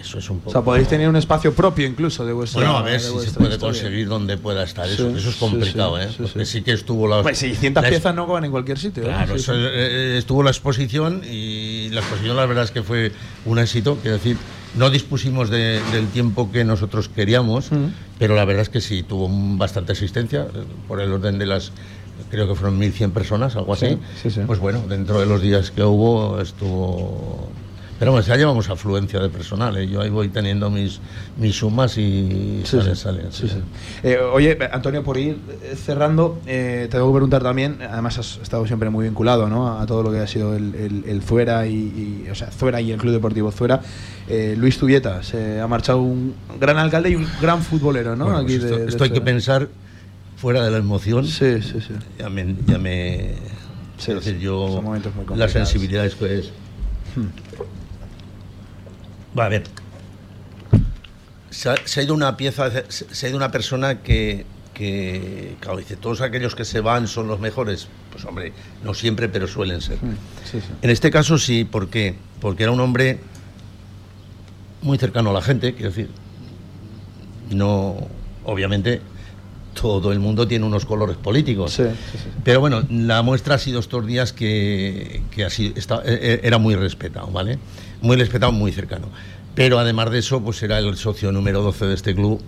Eso es un poco. O sea, podéis tener un espacio propio incluso de vuestra. Bueno, a ver si se puede historia. conseguir donde pueda estar eso. Sí, eso es complicado, sí, ¿eh? sí, Porque sí. sí que estuvo la. Pues 600 la- piezas no van en cualquier sitio. ¿eh? Claro, Sí, eso, sí. eh, estuvo la exposición y la exposición la verdad es que fue un éxito, quiero decir, no dispusimos de- del tiempo que nosotros queríamos, pero la verdad es que sí, tuvo bastante asistencia, eh, por el orden de las, creo que fueron 1.100 personas, algo así. Sí, sí, sí. Pues bueno, dentro de los días que hubo estuvo... Pero bueno, ya llevamos afluencia de personal, ¿eh? yo ahí voy teniendo mis, mis sumas y Sí, salen, sí. salen. Sí, sí. Eh, oye, Antonio, por ir cerrando, eh, te debo preguntar también, además has estado siempre muy vinculado ¿no? a todo lo que ha sido el, el- el Zuera y, y- o sea, Zuera y el Club Deportivo Zuera. Eh, Luis Tubieta, se ha marchado un gran alcalde y un gran futbolero, ¿no? Bueno, Aquí pues esto, de- de esto hay que pensar fuera de la emoción. Sí, sí, sí. ya me, ya me decir yo son momentos muy la complicados. sensibilidad es que es va a ver se ha, se ha ido una pieza se, se ha ido una persona que que claro, dice todos aquellos que se van son los mejores pues hombre no siempre pero suelen ser sí, sí. en este caso sí ¿por qué? porque era un hombre muy cercano a la gente quiero decir no obviamente todo el mundo tiene unos colores políticos Sí, sí, sí. pero bueno, la muestra ha sido estos días que, que ha sido- está- eh, eh, era muy respetado, ¿vale? Muy respetado, muy cercano. Pero además de eso, pues era el socio número 12 de este club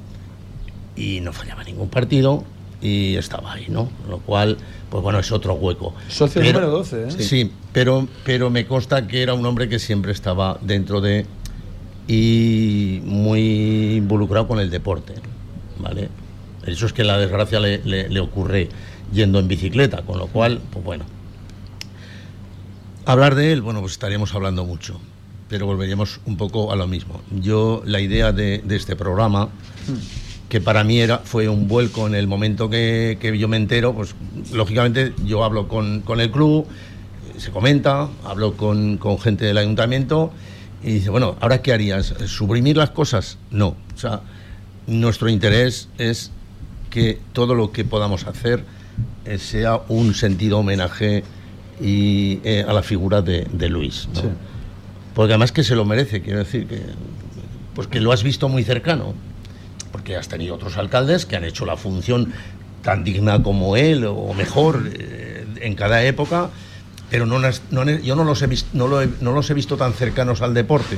y no fallaba ningún partido y estaba ahí, ¿no? Lo cual, pues bueno, es otro hueco. Socio Pero- número 12, ¿eh? Sí, pero, pero me consta que era un hombre que siempre estaba dentro de y muy involucrado con el deporte, ¿vale? Eso es que la desgracia le, le- le ocurre yendo en bicicleta, con lo cual, pues bueno. Hablar de él, bueno, pues estaríamos hablando mucho, pero volveríamos un poco a lo mismo. Yo, la idea de, este programa, que para mí era, fue un vuelco en el momento que, yo me entero, pues lógicamente yo hablo con, con el club, se comenta, hablo con, con gente del ayuntamiento y dice, bueno, ¿ahora qué harías? ¿Suprimir las cosas? No. O sea, nuestro interés es que todo lo que podamos hacer eh, sea un sentido homenaje y, eh, a la figura de, Luis. Sí. Porque además que se lo merece, quiero decir, que, pues que lo has visto muy cercano. Porque has tenido otros alcaldes que han hecho la función tan digna como él o mejor eh, en cada época, pero no, no yo no los, he no, lo he- no los he visto tan cercanos al deporte.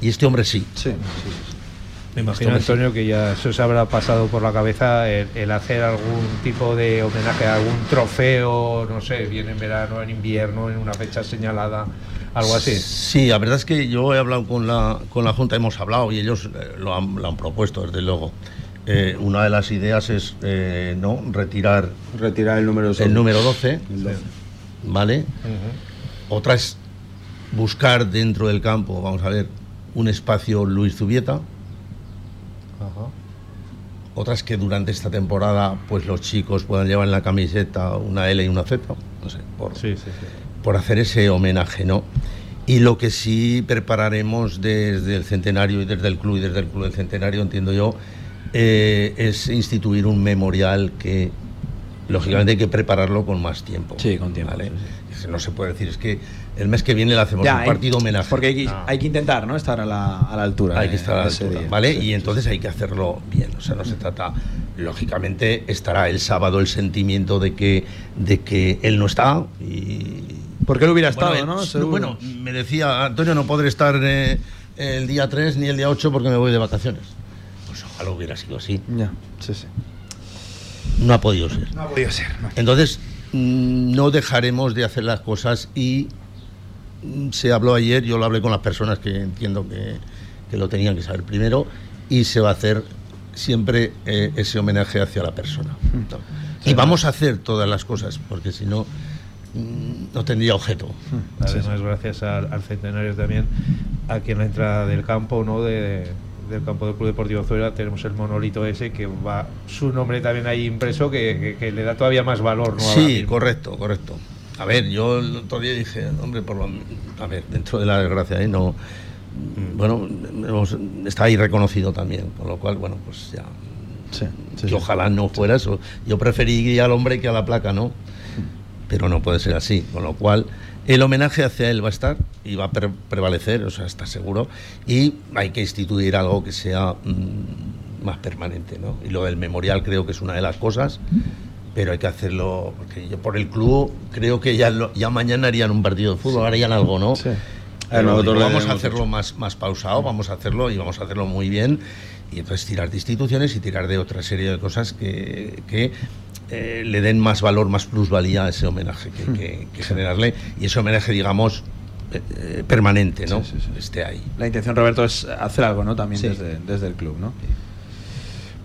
Y este hombre sí. Sí, sí, sí. Me imagino, Antonio, que ya eso se habrá pasado por la cabeza el, el hacer algún tipo de homenaje a algún trofeo, no sé, bien en verano, en invierno, en una fecha señalada, algo así. Sí, la verdad es que yo he hablado con la, con la Junta, hemos hablado y ellos eh, lo, han, lo han propuesto, desde luego. Eh, una de las ideas es eh, no retirar Retirar el número el número 12, El 12. ¿vale? Otra es buscar dentro del campo, vamos a ver, un espacio Luis Zubieta. Ajá. Otra es que durante esta temporada pues los chicos puedan llevar en la camiseta una L y una Z, no sé, por, Sí, sí, sí. por hacer ese homenaje, ¿no? Y lo que sí prepararemos desde el centenario y desde el club y desde el club del centenario, entiendo yo, eh, es instituir un memorial que lógicamente hay que prepararlo con más tiempo. Sí, con tiempo, No se puede decir, es que el mes que viene le hacemos Ya, un hay- partido homenaje. Porque hay que, Ah. hay que intentar, ¿no? Estar a la, a la altura. Hay que eh, estar a la altura, día. ¿vale? Sí, y entonces hay que hacerlo bien. O sea, no se trata. Lógicamente estará el sábado el sentimiento de que, de que él no está y. Porque él hubiera estado, Bueno, ¿no? él- Seguro. bueno, me decía Antonio, no podré estar eh, el día 3 ni el día 8 porque me voy de vacaciones. Pues ojalá hubiera sido así. Ya, sí, sí. No ha podido ser. No ha podido ser, no. Entonces, mm, no dejaremos de hacer las cosas y mm, se habló ayer, yo lo hablé con las personas que entiendo que, que lo tenían que saber primero, y se va a hacer siempre eh, ese homenaje hacia la persona. ¿no? Y vamos a hacer todas las cosas, porque si no, mm, no tendría objeto. Además, gracias al, al centenario también, aquí en la entrada del campo, ¿no? De, del campo del Club Deportivo Zuera tenemos el monolito ese que va su nombre también ahí impreso que, que- que le da todavía más valor. ¿no? Sí, correcto, correcto. A ver, yo el otro día dije, hombre, por lo, a ver, dentro de la desgracia, ¿eh? no, bueno, hemos- está ahí reconocido también, con lo cual, bueno, pues ya, Sí, sí, que sí. ojalá no fuera eso. Yo preferiría al hombre que a la placa, ¿no? Pero no puede ser así, con lo cual el homenaje hacia él va a estar y va a pre- prevalecer, o sea, está seguro, y hay que instituir algo que sea mm, más permanente, ¿no? Y lo del memorial creo que es una de las cosas, pero hay que hacerlo, porque yo por el club creo que ya, lo- ya mañana harían un partido de fútbol, harían algo, ¿no? Sí. Nosotros vamos a hacerlo más, más pausado, vamos a hacerlo y vamos a hacerlo muy bien. Y entonces tirar de instituciones y tirar de otra serie de cosas que, que, eh, le den más valor, más plusvalía a ese homenaje que, que- que generarle. Y ese homenaje, digamos, eh, eh, permanente, ¿no? Sí, sí, sí. Esté ahí. La intención, Roberto, es hacer algo, ¿no? También desde, desde el club, ¿no?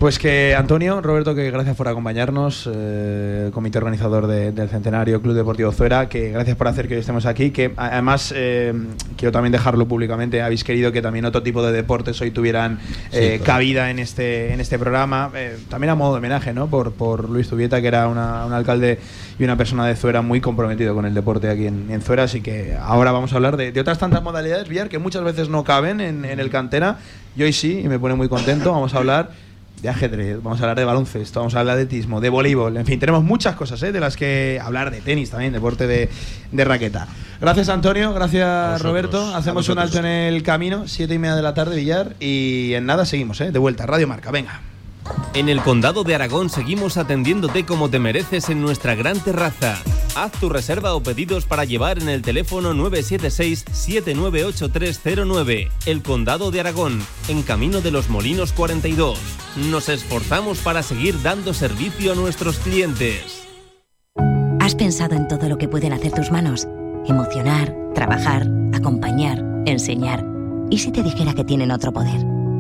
Pues que Antonio, Roberto, que gracias por acompañarnos, eh, comité organizador de- del Centenario Club Deportivo Zuera, que gracias por hacer que hoy estemos aquí, que además eh, quiero también dejarlo públicamente, habéis querido que también otro tipo de deportes hoy tuvieran Sí, eh, claro. cabida en este, en este programa, también a modo de homenaje, ¿no? Por, por Luis Zubieta, que era una- un alcalde y una persona de Zuera muy comprometido con el deporte aquí en, en Zuera, así que ahora vamos a hablar de, de otras tantas modalidades, Villar, que muchas veces no caben en, en el cantera, y hoy sí, y me pone muy contento, vamos a hablar de ajedrez, vamos a hablar de baloncesto, vamos a hablar de atletismo, de voleibol, en fin, tenemos muchas cosas ¿eh? de las que hablar, de tenis también, deporte de, de raqueta. Gracias Antonio, gracias Roberto, hacemos un alto en el camino, siete y media de la tarde, Villar, y en nada seguimos, ¿eh? de vuelta, Radio Marca, venga. En el Condado de Aragón seguimos atendiéndote como te mereces en nuestra gran terraza. Haz tu reserva o pedidos para llevar en el teléfono 976-798309. El Condado de Aragón, en Camino de los Molinos 42. Nos esforzamos para seguir dando servicio a nuestros clientes. ¿Has pensado en todo lo que pueden hacer tus manos? Emocionar, trabajar, acompañar, enseñar. ¿Y si te dijera que tienen otro poder?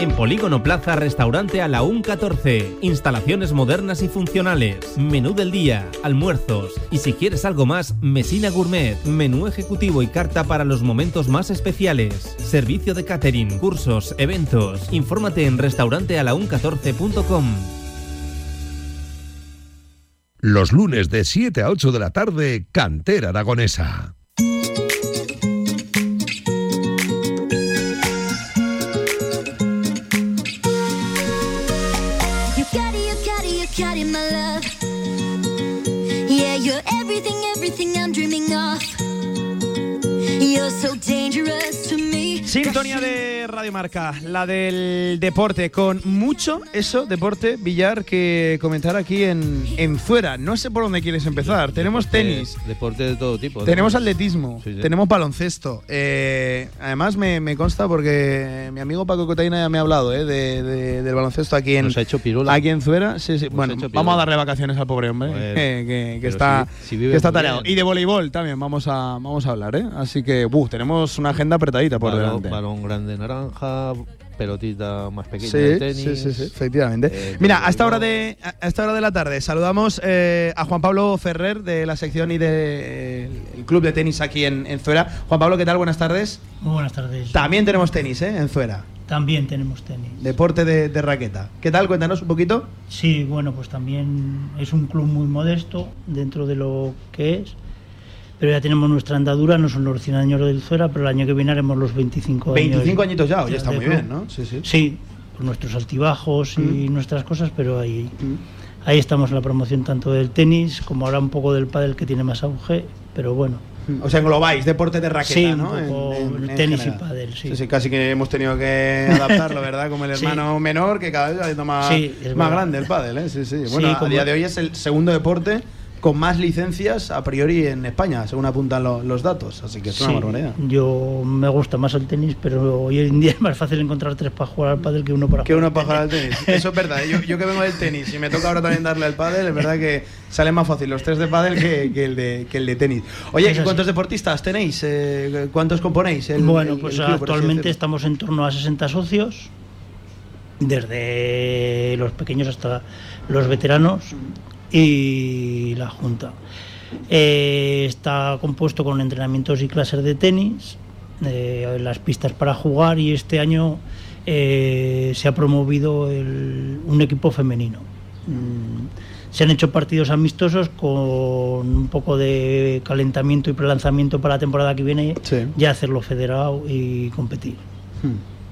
En Polígono Plaza, restaurante a la UN 14. Instalaciones modernas y funcionales. Menú del día, almuerzos. Y si quieres algo más, Mesina Gourmet. Menú ejecutivo y carta para los momentos más especiales. Servicio de catering, cursos, eventos. Infórmate en restaurantealaun14.com. Los lunes de 7 a 8 de la tarde, Cantera Aragonesa. So dangerous to me. Sintonía de Radio Marca, la del deporte, con mucho eso, deporte, billar, que comentar aquí en, en Fuera. No sé por dónde quieres empezar. Tenemos tenis, deporte de todo tipo. tenemos atletismo, Sí, sí. tenemos baloncesto. Eh, además, me, me consta porque mi amigo Paco Cotaina ya me ha hablado eh, de, de- del baloncesto aquí en, Nos ha hecho pirula. aquí en Zuera. Sí, sí. Bueno, vamos a darle vacaciones al pobre hombre, Bueno, eh, que, está, si- si vive que está tareado. Y de voleibol también vamos a, vamos a hablar. ¿eh? Así que, buh, tenemos una agenda apretadita por balón, delante. Balón grande naranja, pelotita más pequeña Sí, de tenis. sí, sí, sí, efectivamente. eh, Mira, a esta hora de a esta hora de la tarde saludamos eh, a Juan Pablo Ferrer de la sección y del el club de tenis aquí en, en Zuera. Juan Pablo, ¿qué tal? Buenas tardes. Muy buenas tardes. También tenemos tenis, ¿eh? En Zuera. También tenemos tenis. Deporte de, de raqueta. ¿Qué tal? Cuéntanos un poquito. Sí, bueno, pues también es un club muy modesto dentro de lo que es. Pero ya tenemos nuestra andadura, no son los 100 años del Zuera, pero el año que viene haremos los 25 años. 25 añitos ya, oye, está muy bien, ¿no? Sí, sí. Sí, con nuestros altibajos y Mm. nuestras cosas, pero ahí, ahí estamos en la promoción tanto del tenis como ahora un poco del pádel que tiene más auge, pero bueno. O sea, englobáis deporte de raqueta, Sí, ¿no? En- tenis y pádel, sí. sí. Casi que hemos tenido que adaptarlo, ¿verdad? Como el Sí. hermano menor, que cada vez va siendo más, Sí, más grande el pádel, ¿eh? Sí, sí. Sí, Bueno, a como- día de hoy es el segundo deporte con más licencias a priori en España, según apuntan lo- los datos. Así que es una Sí, barbaridad. yo me gusta más el tenis, pero hoy en día es más fácil encontrar tres para jugar al pádel que uno para Que jugar uno para jugar al tenis. Eso es verdad. ¿eh? Yo, yo que vengo del tenis y me toca ahora también darle al pádel, es verdad que sale más fácil los tres de pádel que, que el, de, que el de tenis. Oye. ¿cuántos deportistas tenéis? Eh, ¿Cuántos componéis? el- bueno, pues el club, actualmente estamos en torno a 60 socios desde los pequeños hasta los veteranos y la Junta. Eh, está compuesto con entrenamientos y clases de tenis, eh, las pistas para jugar y este año eh, se ha promovido el- un equipo femenino. Mm, se han hecho partidos amistosos con un poco de calentamiento y prelanzamiento para la temporada que viene, Sí. ya hacerlo federado y competir.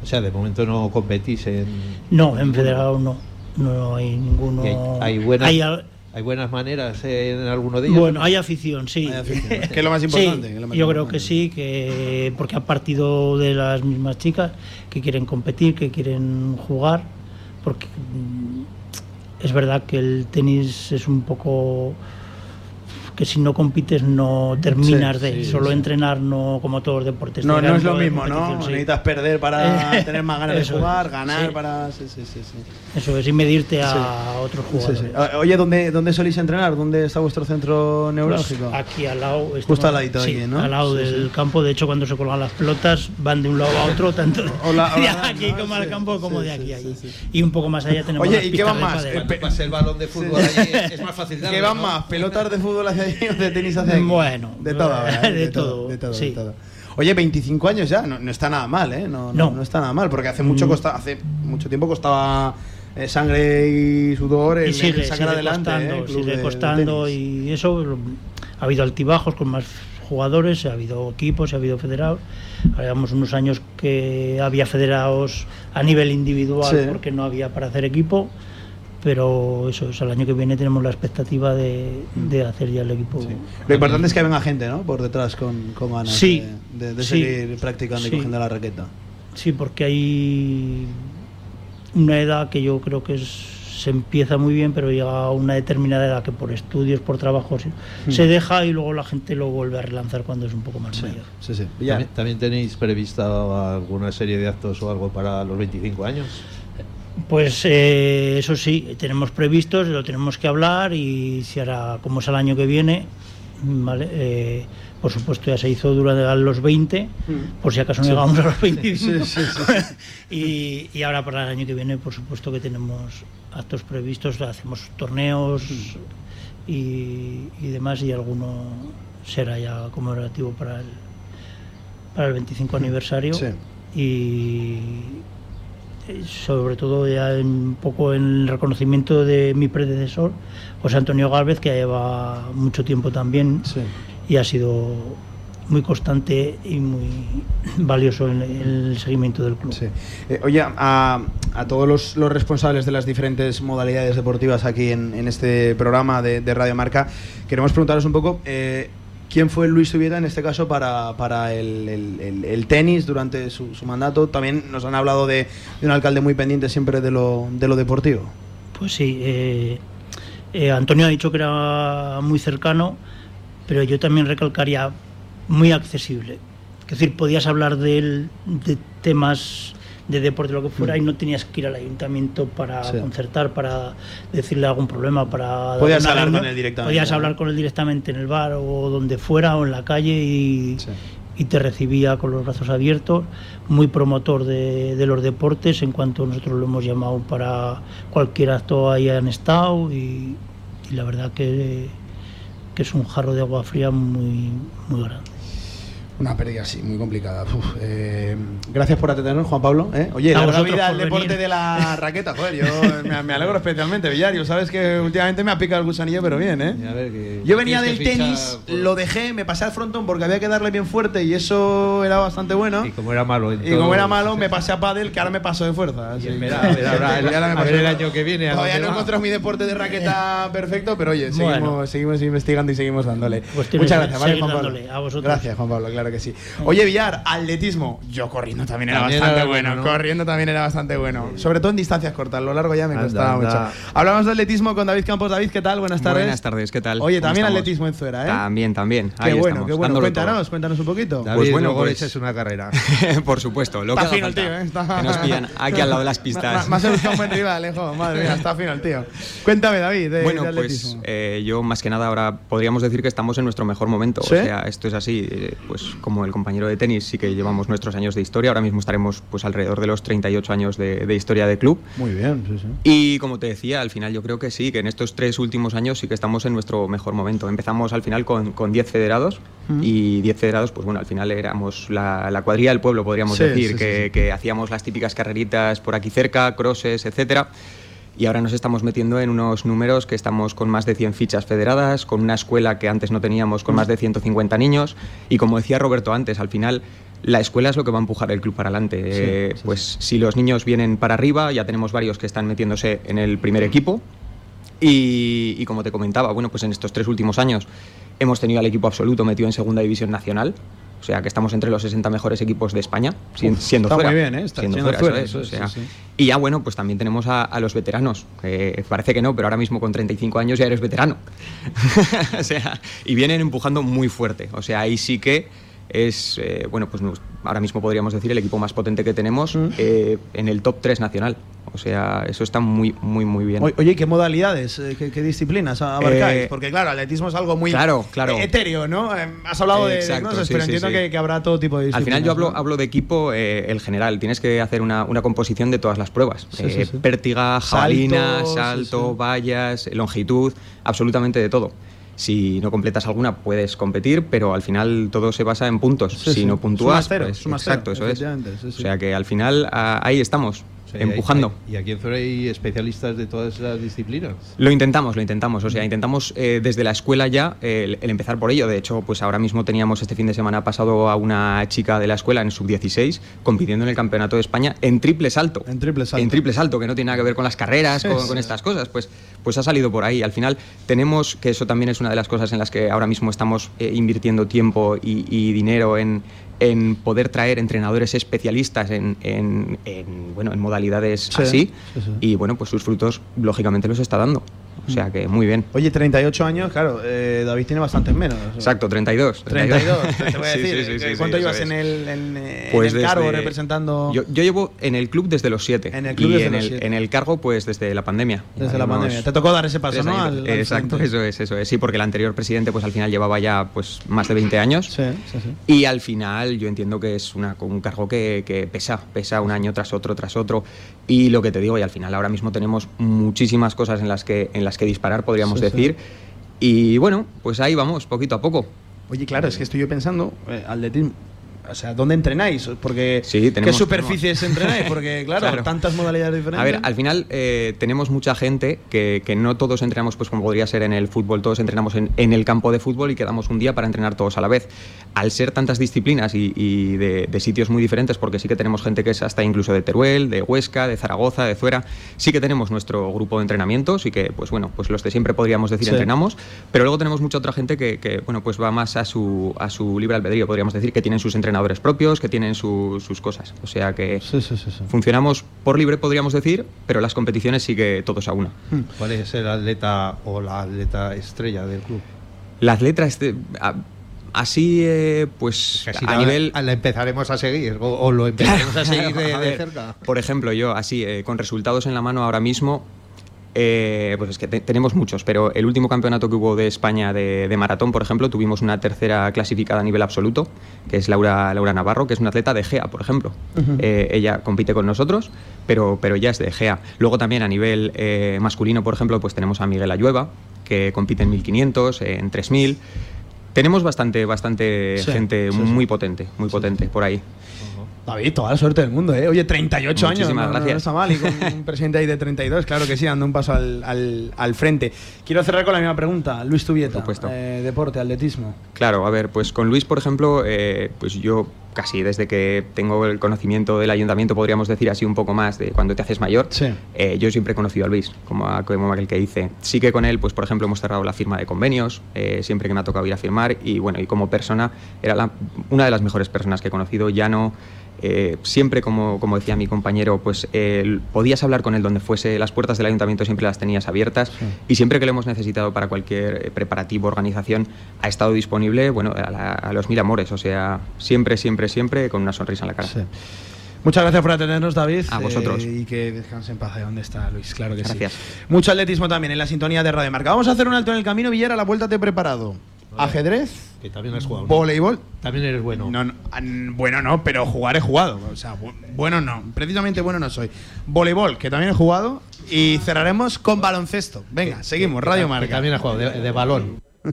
O sea, de momento no competís en... No, en federado no, no hay ninguno. hay, hay buenas, hay hay, buenas maneras en alguno de ellos. Bueno, hay afición, sí. Hay afición, que es lo más importante, Sí, que es lo más yo creo que sí, que porque ha partido de las mismas chicas que quieren competir, que quieren jugar, porque mm, es verdad que el tenis es un poco que si no compites no terminas Sí, de sí, solo sí. entrenar no como todos los deportes No, no es lo de mismo, ¿no? Necesitas perder para tener más ganas de es, jugar, ganar sí. para... Sí, sí, sí. sí. Eso es, y medirte a Sí. otros jugadores. Oye, ¿dónde, ¿dónde solís entrenar? ¿Dónde está vuestro centro Pues neurálgico? aquí al lado. Justo estamos- al ladito de sí, aquí, ¿no? Al lado Sí, del campo. De hecho, cuando se colgan las pelotas, van de un lado a otro, tanto Hola, de hola, aquí ¿no? como al campo como sí, de aquí a allí. Y un poco más allá tenemos Oye, las ¿y qué van de más? pádel. Eh, el balón de fútbol allí es más fácil ¿Qué van más? ¿Pelotas de fútbol hacia o de tenis hacia aquí? Bueno, de todo, ¿verdad? de todo, de todo, sí. de todo. Oye, 25 años ya, no, no está nada mal, ¿eh? No, no, No. está nada mal, porque hace mucho Mm. costa, hace mucho tiempo costaba eh, sangre y sudor el, y sigue, el sacar sigue adelante, costando, ¿eh? el club sigue de- de costando y eso ha habido altibajos con más jugadores, ha habido equipos, ha habido federados. Habíamos unos años que había federados a nivel individual Sí. porque no había para hacer equipo, pero eso es, el año que viene tenemos la expectativa de, de hacer ya el equipo. Sí. Lo importante es que venga gente, ¿no? Por detrás con, con ganas Sí, de, de- de sí, seguir practicando y sí. cogiendo la raqueta. Sí, porque hay una edad que yo creo que es- se empieza muy bien, pero llega a una determinada edad que por estudios, por trabajo, se, Hmm. se deja y luego la gente lo vuelve a relanzar cuando es un poco más mayor. Sí, sí. Ya. ¿También, también tenéis prevista alguna serie de actos o algo para los 25 años? Pues eh, eso sí, tenemos previstos, lo tenemos que hablar y si ahora, como es el año que viene, ¿vale? Eh, por supuesto ya se hizo durante los 20, por si acaso no Sí. llegamos a los 25. Sí, sí, y, y ahora para el año que viene, por supuesto que tenemos actos previstos, hacemos torneos y, y demás y alguno será ya conmemorativo para el, para el 25 aniversario. Sí. Y sobre todo ya un poco en el reconocimiento de mi predecesor, José Antonio Gálvez, que lleva mucho tiempo también Sí. y ha sido muy constante y muy valioso en el seguimiento del club. Sí. Eh, oye, a, a todos los, los responsables de las diferentes modalidades deportivas aquí en, en este programa de, de Radio Marca, queremos preguntaros un poco eh, quién fue Luis Subieta en este caso para, para el, tenis durante su, mandato. También nos han hablado de, de un alcalde muy pendiente siempre de lo, de lo deportivo. Pues sí, eh, eh, Antonio ha dicho que era muy cercano, pero yo también recalcaría muy accesible. Es decir, podías hablar de él, de temas de deporte, lo que fuera, y no tenías que ir al ayuntamiento para Mm. Sí. concertar, para decirle algún problema, para... Podías hablar con él directamente, Podías ¿no? hablar con él directamente en el bar o donde fuera o en la calle y, Sí. y te recibía con los brazos abiertos, muy promotor de, de los deportes, en cuanto nosotros lo hemos llamado para cualquier acto ahí han estado y, y la verdad que, que es un jarro de agua fría muy, muy grande. Una pérdida, sí, muy complicada. Uf, eh, gracias por atendernos, Juan Pablo. ¿eh? Oye, A larga vosotros vida al deporte venir. de la raqueta, joder, yo me, me alegro especialmente, Villario. Sabes que últimamente me ha picado el gusanillo, pero bien, ¿eh? Y a ver, que- Yo venía del tenis, por- lo dejé, me pasé al frontón porque había que darle bien fuerte y eso era bastante bueno. Y como era malo. Y como era malo, me pasé a pádel, que ahora me paso de fuerza. así el- a ver año que viene, Todavía no he encontrado mi deporte de raqueta perfecto, pero oye, seguimos, Bueno. seguimos investigando y seguimos dándole. Pues Muchas gracias, ¿vale, Juan Pablo? dándole, a vosotros. Gracias, Juan Pablo, claro que sí. Oye, Villar, atletismo. Yo corriendo también era También bastante era bueno. bueno, ¿no? Corriendo también era bastante bueno. Sobre todo en distancias cortas. Lo largo ya me Anda, costaba anda. mucho. Hablamos de atletismo con David Campos. David, ¿qué tal? Buenas tardes. Buenas tardes, ¿qué tal? Oye, ¿Cómo también estamos? atletismo en Zuera, ¿eh? También, también. Qué Ahí bueno, estamos, qué bueno. Cuéntanos, cuéntanos un poquito. David, Pues bueno, luego pues- echas una carrera. Por supuesto, lo Está que fino el tío, ¿eh? Está- Que nos pillan aquí al lado de las pistas. Más buscado un buen rival, eh. Madre mía, está fino el tío. Cuéntame, David, de, bueno, de pues eh, yo más que nada ahora podríamos decir que estamos en nuestro mejor momento. ¿Sí? O sea, esto es así. eh, pues como el compañero de tenis sí que llevamos nuestros años de historia, ahora mismo estaremos pues alrededor de los 38 años de, de historia de club. Muy bien, sí, sí. Y como te decía, al final yo creo que sí, que en estos tres últimos años sí que estamos en nuestro mejor momento. Empezamos al final con, con 10 federados y 10 federados, pues bueno, al final éramos la, la cuadrilla del pueblo, podríamos Sí, decir, sí, sí, que, sí. que hacíamos las típicas carreritas por aquí cerca, crosses, etcétera. Y ahora nos estamos metiendo en unos números que estamos con más de 100 fichas federadas, con una escuela que antes no teníamos con más de 150 niños. Y como decía Roberto antes, al final la escuela es lo que va a empujar el club para adelante. Eh, pues si los niños vienen para arriba, ya tenemos varios que están metiéndose en el primer equipo. Y, y como te comentaba, bueno, pues en estos tres últimos años hemos tenido al equipo absoluto metido en segunda división nacional. O sea que estamos entre los 60 mejores equipos de España, si- Uf, siendo está fuera. muy bien, ¿eh? Está siendo siendo fuera, fuera, eso es, eso o es, sea. sí, sí. Y ya bueno, pues también tenemos a, a los veteranos. parece que no, pero ahora mismo con 35 años ya eres veterano. o sea, y vienen empujando muy fuerte. O sea, ahí sí que es, eh, bueno, pues ahora mismo podríamos decir el equipo más potente que tenemos Mm. eh, en el top 3 nacional. O sea, eso está muy, muy, muy bien. Oye, ¿y ¿qué modalidades, eh, qué, qué disciplinas abarcáis? Eh, Porque claro, atletismo es algo muy Claro, claro. etéreo, ¿no? Eh, has hablado de- sí, pero sí, entiendo sí. Que, que habrá todo tipo de Al disciplinas. final yo hablo, ¿no? hablo de equipo eh, el general. Tienes que hacer una, una composición de todas las pruebas. Pértiga, jabalina, Salto, vallas, longitud, absolutamente de todo. Si no completas alguna puedes competir, pero al final todo se basa en puntos. Sí, si sí. no puntúas, Sumas cero, pues, sumas exacto, cero, eso es. sí. O sea que al final ah, ahí estamos, Empujando. y aquí en Zora hay especialistas de todas las disciplinas. Lo intentamos, lo intentamos. O sea, intentamos eh, desde la escuela ya el, el empezar por ello. De hecho, pues ahora mismo teníamos este fin de semana pasado a una chica de la escuela en sub-16 compitiendo en el Campeonato de España en triple salto. En triple salto. En triple salto, que no tiene nada que ver con las carreras, Sí, con, sí. con estas cosas. Pues, pues ha salido por ahí. Al final tenemos, que eso también es una de las cosas en las que ahora mismo estamos eh, invirtiendo tiempo y, y dinero en, en poder traer entrenadores especialistas en, en- en, bueno, en modalidades Sí, así. sí, sí. Y bueno, pues sus frutos lógicamente los está dando. O sea que muy bien. Oye, 38 años, claro, eh, David tiene bastantes menos. Exacto, 32. 32, te voy a Sí, decir. sí, sí, ¿Qué- sí, ¿Cuánto sí, llevas en el, en, eh, Pues en el cargo desde- representando? Yo, yo llevo en el club desde los 7. En el club y desde en, los el, siete. en el cargo, pues desde la pandemia. Desde la pandemia. Te tocó dar ese paso, ¿no? Al- al Exacto, frente. eso es, eso es. Sí, porque el anterior presidente, pues al final llevaba ya pues más de 20 años. Sí, sí, sí. Y al final yo entiendo que es una, un cargo que, que pesa, pesa un año tras otro, tras otro. Y lo que te digo, y al final ahora mismo tenemos muchísimas cosas en las que, en las que disparar, podríamos Sí, sí. decir. Y bueno, pues ahí vamos, poquito a poco. Oye, claro, es que estoy yo pensando, eh, atletismo. O sea, ¿dónde entrenáis? Porque Sí, ¿qué tenemos- superficies entrenáis? Porque claro, Claro. tantas modalidades diferentes. A ver, al final eh, tenemos mucha gente que, que no todos entrenamos pues como podría ser en el fútbol, todos entrenamos en, en el campo de fútbol y quedamos un día para entrenar todos a la vez. Al ser tantas disciplinas y, y de, de sitios muy diferentes, porque sí que tenemos gente que es hasta incluso de Teruel, de Huesca, de Zaragoza, de Zuera, sí que tenemos nuestro grupo de entrenamientos y que, pues bueno, pues los de siempre podríamos decir Sí. entrenamos, pero luego tenemos mucha otra gente que, que, bueno, pues va más a su, a su libre albedrío, podríamos decir, que tienen sus entrenadores propios, que tienen su- sus cosas. O sea que Sí, sí, sí. sí. funcionamos por libre, podríamos decir, pero las competiciones sí que todos a una. ¿Cuál es el atleta o la atleta estrella del club? Las letras, de- a- así, eh, pues a la, nivel... la empezaremos a seguir o, o lo empezaremos a seguir de, A de ver, cerca. Por ejemplo, yo así, eh, con resultados en la mano ahora mismo, eh, pues es que te- tenemos muchos, pero el último campeonato que hubo de España de, de maratón, por ejemplo, tuvimos una tercera clasificada a nivel absoluto, que es Laura, Laura Navarro, que es una atleta de GEA, por ejemplo. Eh, ella compite con nosotros, pero, pero ya es de GEA. Luego también a nivel eh, masculino, por ejemplo, pues tenemos a Miguel Ayueva, que compite en 1500, eh, en 3000. Tenemos bastante, bastante Sí, gente sí, sí. muy potente, muy potente por ahí. David, toda la suerte del mundo, ¿eh? Oye, 38 años, Muchísimas no, no- no gracias. está mal. Y con un presidente ahí de 32, claro que sí, dando un paso al, al- al frente. Quiero cerrar con la misma pregunta. Luis Tubieta, Por supuesto. eh, deporte, atletismo. Claro, a ver, pues con Luis, por ejemplo, eh, pues yo casi desde que tengo el conocimiento del ayuntamiento, podríamos decir así un poco más de cuando te haces mayor, Sí. eh, yo siempre he conocido a Luis, como, a- como aquel que dice. Sí que con él, pues por ejemplo, hemos cerrado la firma de convenios, eh, siempre que me ha tocado ir a firmar, y bueno, y como persona, era la- una de las mejores personas que he conocido, ya no... eh, siempre, como, como decía mi compañero, pues eh, podías hablar con él donde fuese, las puertas del ayuntamiento siempre las tenías abiertas y siempre que lo hemos necesitado para cualquier eh, preparativo, organización, ha estado disponible, bueno, a, la- a los mil amores, o sea, siempre, siempre, siempre con una sonrisa en la cara. Sí. Muchas gracias por atendernos, David. A vosotros. eh, y que descanse en paz. ¿De dónde está Luis? Claro que Gracias. sí. Mucho atletismo también en la sintonía de Radio Marca. Vamos a hacer un alto en el camino, Villar. A la vuelta te he preparado ajedrez, Que también has jugado. ¿no? voleibol. También eres bueno. No, no, bueno no, pero jugar he jugado. O sea, bu- bueno no. Precisamente bueno no soy. Voleibol, que también he jugado. Y cerraremos con baloncesto. Venga, seguimos. Radio Que Marca. también has jugado de, de balón.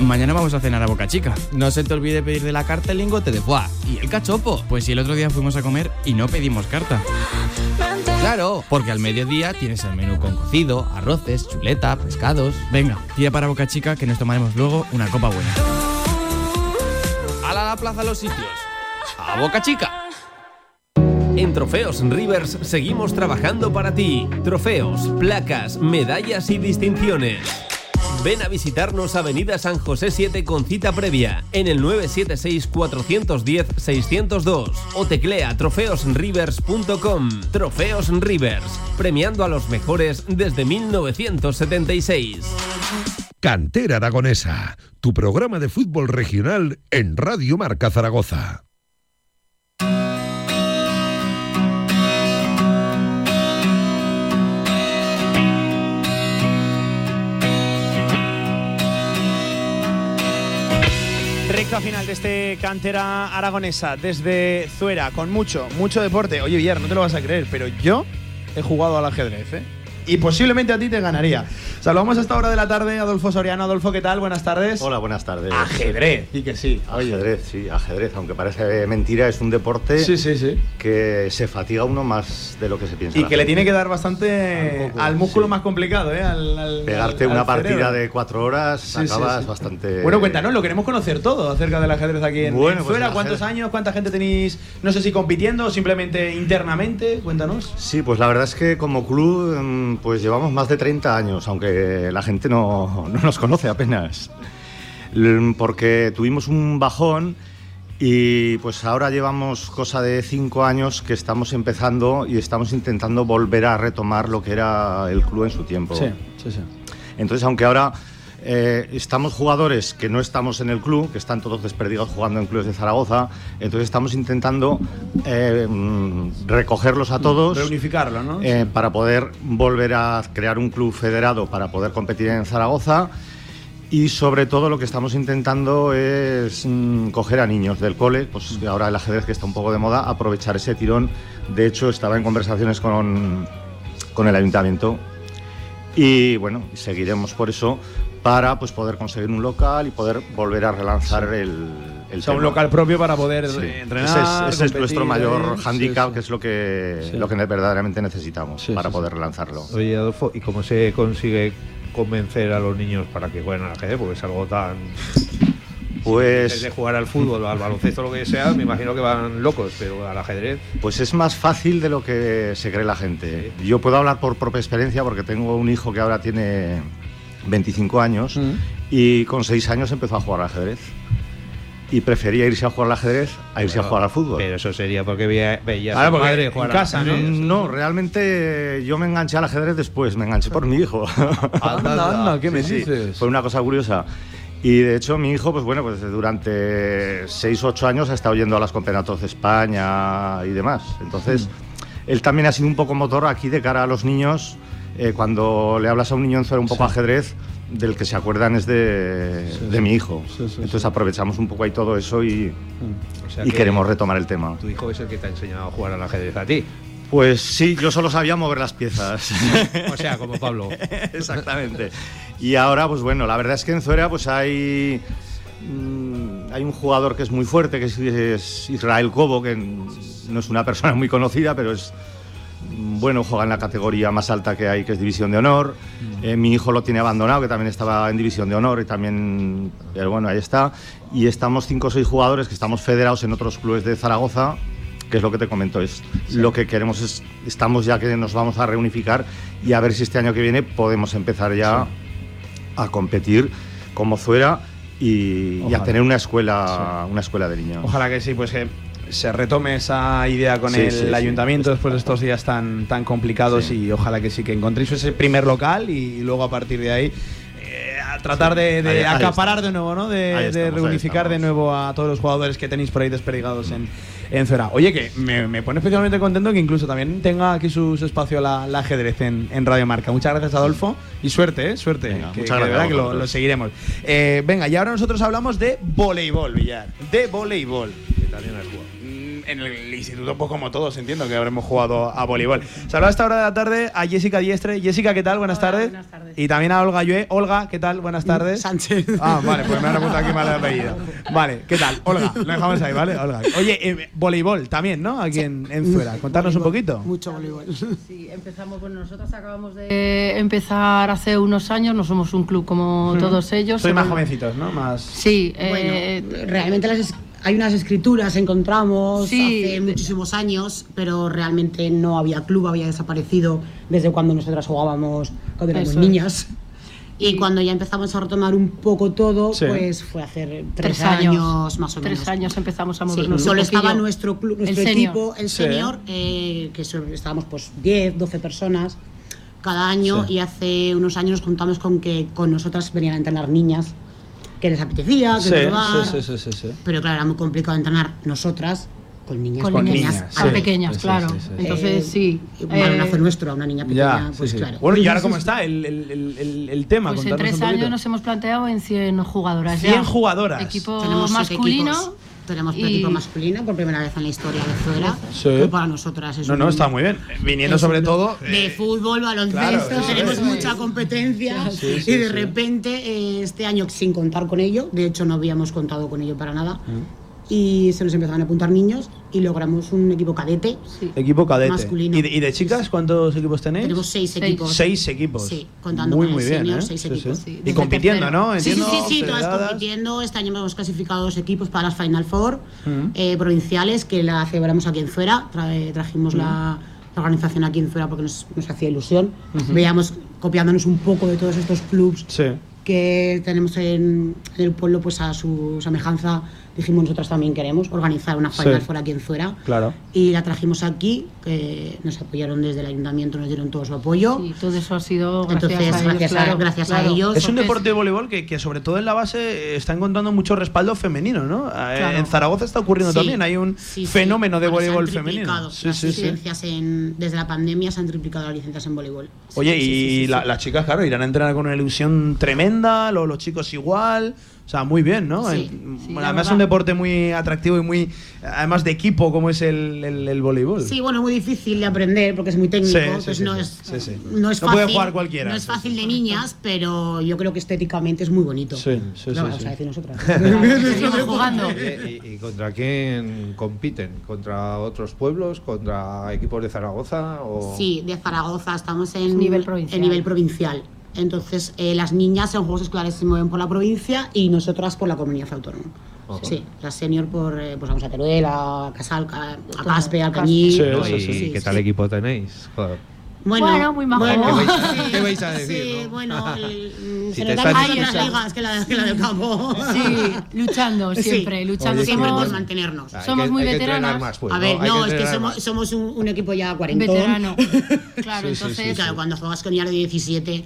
Mañana vamos a cenar a Boca Chica. No se te olvide pedir de la carta el lingote de foie y el cachopo. Pues si el otro día fuimos a comer y no pedimos carta. Claro, porque al mediodía tienes el menú con cocido, arroces, chuleta, pescados. Venga, tira para Boca Chica que nos tomaremos luego una copa buena. ¡Hala la plaza los sitios! ¡A Boca Chica! En Trofeos Rivers seguimos trabajando para ti. Trofeos, placas, medallas y distinciones. Ven a visitarnos Avenida San José 7 con cita previa en el 976-410-602 o teclea trofeosrivers.com. Trofeos Rivers, premiando a los mejores desde 1976. Cantera Aragonesa, tu programa de fútbol regional en Radio Marca Zaragoza. Final de este cantera aragonesa desde Zuera con mucho, mucho deporte. Oye, Villar, no te lo vas a creer, pero yo he jugado al ajedrez, ¿eh? Y posiblemente a ti te ganaría. Saludamos a esta hora de la tarde, Adolfo Soriano. Adolfo, ¿qué tal? Buenas tardes. Hola, buenas tardes. Ajedrez. Y que sí. Ajedrez, sí, ajedrez. Aunque parece mentira, es un deporte Sí, sí, sí. que se fatiga uno más de lo que se piensa. Y que le tiene que dar bastante al músculo más complicado, ¿eh? Al, al- Pegarte al- una al partida de cuatro horas, acabas bastante. Bueno, cuéntanos, lo queremos conocer todo acerca del ajedrez aquí en, Bueno, en pues ¿Cuántos años? ¿Cuánta gente tenéis? No sé si compitiendo o simplemente internamente. Cuéntanos. Sí, pues la verdad es que como club mm, pues llevamos más de 30 años, aunque la gente no, no nos conoce apenas. Porque tuvimos un bajón y pues ahora llevamos cosa de 5 años que estamos empezando y estamos intentando volver a retomar lo que era el club en su tiempo. sí, sí. Entonces, aunque ahora eh, estamos jugadores que no estamos en el club, que están todos desperdigados jugando en clubes de Zaragoza, entonces estamos intentando eh, mm, recogerlos a todos. Reunificarlo, ¿no? eh, para poder volver a crear un club federado para poder competir en Zaragoza. Y sobre todo lo que estamos intentando es mm, coger a niños del cole, pues ahora el ajedrez que está un poco de moda, aprovechar ese tirón. De hecho, estaba en conversaciones con, con el ayuntamiento y bueno, seguiremos por eso para pues poder conseguir un local y poder volver a relanzar el, el O sea, un local propio para poder Sí. entrenar. Ese es, ese es nuestro mayor ¿eh? hándicap, Sí, que es lo que, lo que verdaderamente necesitamos para poder relanzarlo. Oye, Adolfo, ¿y cómo se consigue convencer a los niños para que jueguen al ajedrez? Porque es algo tan. Pues- Desde jugar al fútbol, al baloncesto, lo que sea, me imagino que van locos, pero al ajedrez. Pues es más fácil de lo que se cree la gente. Yo puedo hablar por propia experiencia porque tengo un hijo que ahora tiene 25 años Mm. y con 6 años empezó a jugar al ajedrez. Y prefería irse a jugar al ajedrez a irse a jugar al fútbol. Pero eso sería porque veía, veía a su porque madre en jugar casa, al ¿no? No, realmente yo me enganché al ajedrez después, me enganché por mi hijo. Anda, anda, ¿qué me Sí, sí, dices? Fue una cosa curiosa. Y de hecho mi hijo, pues bueno, pues durante 6 o 8 años ha estado yendo a los campeonatos de España y demás. Entonces, él también ha sido un poco motor aquí de cara a los niños. Eh, cuando le hablas a un niño en un poco ajedrez, del que se acuerdan es de, de mi hijo. Entonces aprovechamos un poco ahí todo eso y, O sea y que queremos retomar el tema. Tu hijo es el que te ha enseñado a jugar al ajedrez a ti. Pues sí, yo solo sabía mover las piezas. O sea, como Pablo. Exactamente. Y ahora, pues bueno, la verdad es que en Zuera pues hay, mm, hay un jugador que es muy fuerte, que es, Israel Cobo, que no es una persona muy conocida, pero es mm, bueno, juega en la categoría más alta que hay, que es División de Honor. Eh, mi hijo lo tiene abandonado, que también estaba en División de Honor y también, pero bueno, ahí está. Y estamos cinco o seis jugadores que estamos federados en otros clubes de Zaragoza, que es lo que te comento, es lo que queremos es, estamos ya que nos vamos a reunificar y a ver si este año que viene podemos empezar ya a competir como Zuera y, y a tener una escuela, una escuela de niños. Ojalá que sí, pues que se retome esa idea con Sí, el sí, sí. ayuntamiento después de estos días tan, tan complicados y ojalá que sí, que encontréis ese primer local y, luego a partir de ahí eh, tratar de, de Ahí- ahí acaparar de nuevo, ¿no? De, estamos, reunificar de nuevo a todos los jugadores que tenéis por ahí desperdigados en, en Zuera. Oye, que me, me pone especialmente contento que incluso también tenga aquí su, su espacio la, la ajedrez en, en Radio Marca. Muchas gracias, Adolfo. Y suerte, ¿eh? Suerte. Venga, que, muchas que de gracias verdad a que lo, vosotros. lo seguiremos. Eh, venga, y ahora nosotros hablamos de voleibol, Villar. De voleibol. Que también has jugado. En el instituto, pues como todos, entiendo que habremos jugado a voleibol. Saludos a esta hora de la tarde a Jessica Diestre. Jessica, ¿qué tal? Buenas tardes. buenas tardes. Y también a Olga Yue. Olga, ¿qué tal? Buenas tardes. Sánchez. Ah, vale, pues me han apuntado aquí mal el apellido. Vale, ¿qué tal? Olga, lo dejamos ahí, ¿vale? Olga. Oye, eh, voleibol también, ¿no? Aquí en, en Zuera. Contarnos un poquito. Mucho voleibol. Sí, empezamos, bueno, nosotros acabamos de empezar hace unos años, no somos un club como todos ellos. Soy más jovencitos, ¿no? Más. Sí, Bueno, eh, realmente las hay unas escrituras, encontramos Sí. hace muchísimos años, pero realmente no había club, había desaparecido desde cuando nosotras jugábamos cuando éramos Eso es. niñas. Y cuando ya empezamos a retomar un poco todo, Sí. pues fue hace tres, Tres años, años, más o tres menos. años empezamos a Sí, movernos. un solo estaba nuestro club, El nuestro senior. equipo, el Sí. senior, eh, que estábamos pues 10, 12 personas cada año Sí. y hace unos años nos juntamos con que con nosotras venían a entrenar niñas que les apetecía, que Sí, probar, sí, sí, sí, sí, sí. pero claro, era muy complicado entrenar nosotras con niñas Con Con niñas, tan sí. pequeñas, Sí, sí, claro. sí, sí. Entonces, sí. Un eh, balonazo nuestro a una niña pequeña, Ya, pues sí, sí. claro. Bueno, ¿y ahora cómo está el, el, el, el- el tema? Pues en tres un años nos hemos planteado en 100 jugadoras. 100 ya. jugadoras. Equipo Tenemos masculino. equipos. Tenemos y- equipo masculino por primera vez en la historia de Fuera, Sí. que para nosotras es No, no, un- está muy bien. Viniendo es sobre un- todo. de eh, fútbol, baloncesto, claro, tenemos es. mucha competencia Sí, sí, y de sí. repente eh, este año sin contar con ello, de hecho no habíamos contado con ello para nada, Mm. y se nos empezaron a apuntar niños y logramos un equipo cadete. Equipo cadete. Masculino. ¿Y de, y de chicas cuántos equipos tenéis? Tenemos seis equipos. Seis equipos. Sí, contando muy, con muy el bien, senior, ¿eh? seis Sí, equipos. sí. sí. Y compitiendo. ¿no? Sí, sí, Entiendo, sí, sí, todas compitiendo. Este año hemos clasificado dos equipos para las Final Four Mm. eh, provinciales que la celebramos aquí en Fuera. Tra- trajimos la, la organización aquí en Fuera porque nos, nos hacía ilusión. Ujú. Veíamos, copiándonos un poco de todos estos clubs Sí. que tenemos en, en el pueblo, pues a su semejanza, dijimos nosotros también queremos organizar una Final Sí. Four aquí en Fuera. Claro. Y la trajimos aquí, que nos apoyaron desde el ayuntamiento, nos dieron todo su apoyo. Y todo eso ha sido gracias Entonces, a ellos. gracias a- claro, gracias a ellos. Es un deporte de voleibol que, que sobre todo en la base está encontrando mucho respaldo femenino, ¿no? Eh, Claro. En Zaragoza está ocurriendo Sí, también, hay un sí, sí. fenómeno de Bueno, se han voleibol triplicado femenino. Sí, las sí, sí. licencias en- desde la pandemia se han triplicado las licencias en voleibol. Oye, y sí, sí, la- sí. las chicas, claro, irán a entrenar con una ilusión tremenda, lo- los, chicos igual. O sea, muy bien, ¿no? Sí, sí, además es un deporte muy atractivo y muy, además de equipo como es el, el, el voleibol. Sí, bueno, muy difícil de aprender porque es muy técnico, Sí, sí, entonces sí, no, sí, es, sí, sí. no es No fácil. puede jugar cualquiera, No es fácil de niñas, pero yo creo que estéticamente es muy bonito. Sí, sí, sí, vamos sí. a decir nosotras. Seguimos jugando. ¿Y, y contra quién compiten? ¿Contra otros pueblos? ¿Contra equipos de Zaragoza? O... Sí, de Zaragoza, estamos en Nivel provincial. en nivel provincial. Entonces, eh, las niñas en Juegos Escolares se mueven por la provincia y nosotras por la comunidad autónoma. Sí, las senior por, eh, pues vamos a Teruel, a Casal, a a Caspe, a Cañí. Sí, ¿Y sí, sí, qué sí, tal sí. equipo tenéis? Joder. Bueno, muy majo. bueno, ¿Qué vais- sí, qué vais a decir, Sí, no? bueno, el- Si te estás- otras ligas que la, que la del campo. Sí, luchando Sí. siempre, luchando. Oye, Siempre por mantenernos. Hay somos que- muy más, pues, a ver, no, es que somos, un, un equipo ya cuarentón. veterano. Claro, Sí, sí, entonces. sí, Claro, cuando juegas con niñas de 17,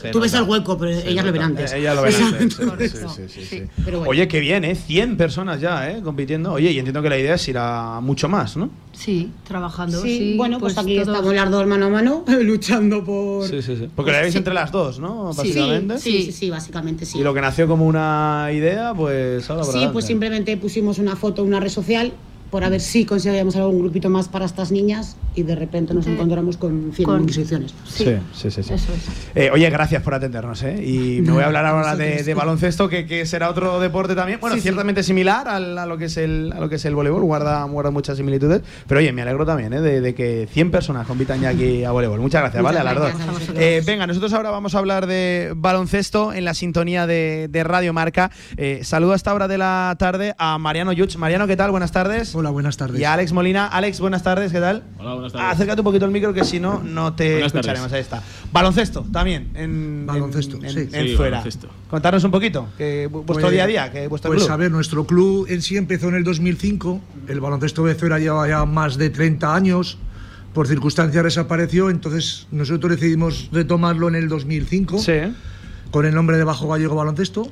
Se tú ves nota. el hueco, pero Se ellas lo ven nota. antes. Eh, ella lo ven antes, sí, sí, sí, sí, Sí. sí. Pero bueno. Oye, qué bien, ¿eh? 100 personas ya, ¿eh? Compitiendo. Oye, y entiendo que la idea es ir a mucho más, ¿no? Sí, trabajando. Sí, Sí, bueno, pues, aquí todos- estamos las dos mano a mano luchando por. Sí, sí, sí. Porque la veis sí. entre las dos, ¿no? Sí, Sí, Básicamente. sí, sí, sí, básicamente sí. Y lo que nació como una idea, pues ahora Sí, adelante. pues simplemente pusimos una foto en una red social por a ver si conseguíamos algún grupito más para estas niñas y de repente nos encontramos con 100 con- inscripciones. Sí, sí, sí. sí. Eso es. Eh, oye, gracias por atendernos, ¿eh? Y me voy a hablar ahora de, de baloncesto, que, que será otro deporte también. Bueno, Sí, sí. ciertamente similar al- a, lo que es el, a lo que es el voleibol, guarda, guarda muchas similitudes. Pero oye, me alegro también, ¿eh? De, de que 100 personas compitan ya aquí a voleibol. Muchas gracias, Muchas ¿vale? A las gracias dos. a. Eh, venga, nosotros ahora vamos a hablar de baloncesto en la sintonía de, de Radio Marca. Eh, saludo a esta hora de la tarde a Mariano Yuch. Mariano, ¿qué tal? Buenas tardes. Hola, buenas tardes. Y a Alex Molina. Alex, buenas tardes, ¿qué tal? Hola, buenas tardes. Acércate un poquito el micro que si no, no te Buenas escucharemos. tardes. Ahí está. Baloncesto también. En, Baloncesto, en, en, sí. en Sí, fuera. baloncesto. Contarnos un poquito, que vu- vuestro Pues- día a día, que vuestro Pues club. a ver, nuestro club en sí empezó en el 2005 el baloncesto de Zuera lleva ya más de 30 años, por circunstancias desapareció, entonces nosotros decidimos retomarlo en el 2005 con el nombre de Bajo Gallego Baloncesto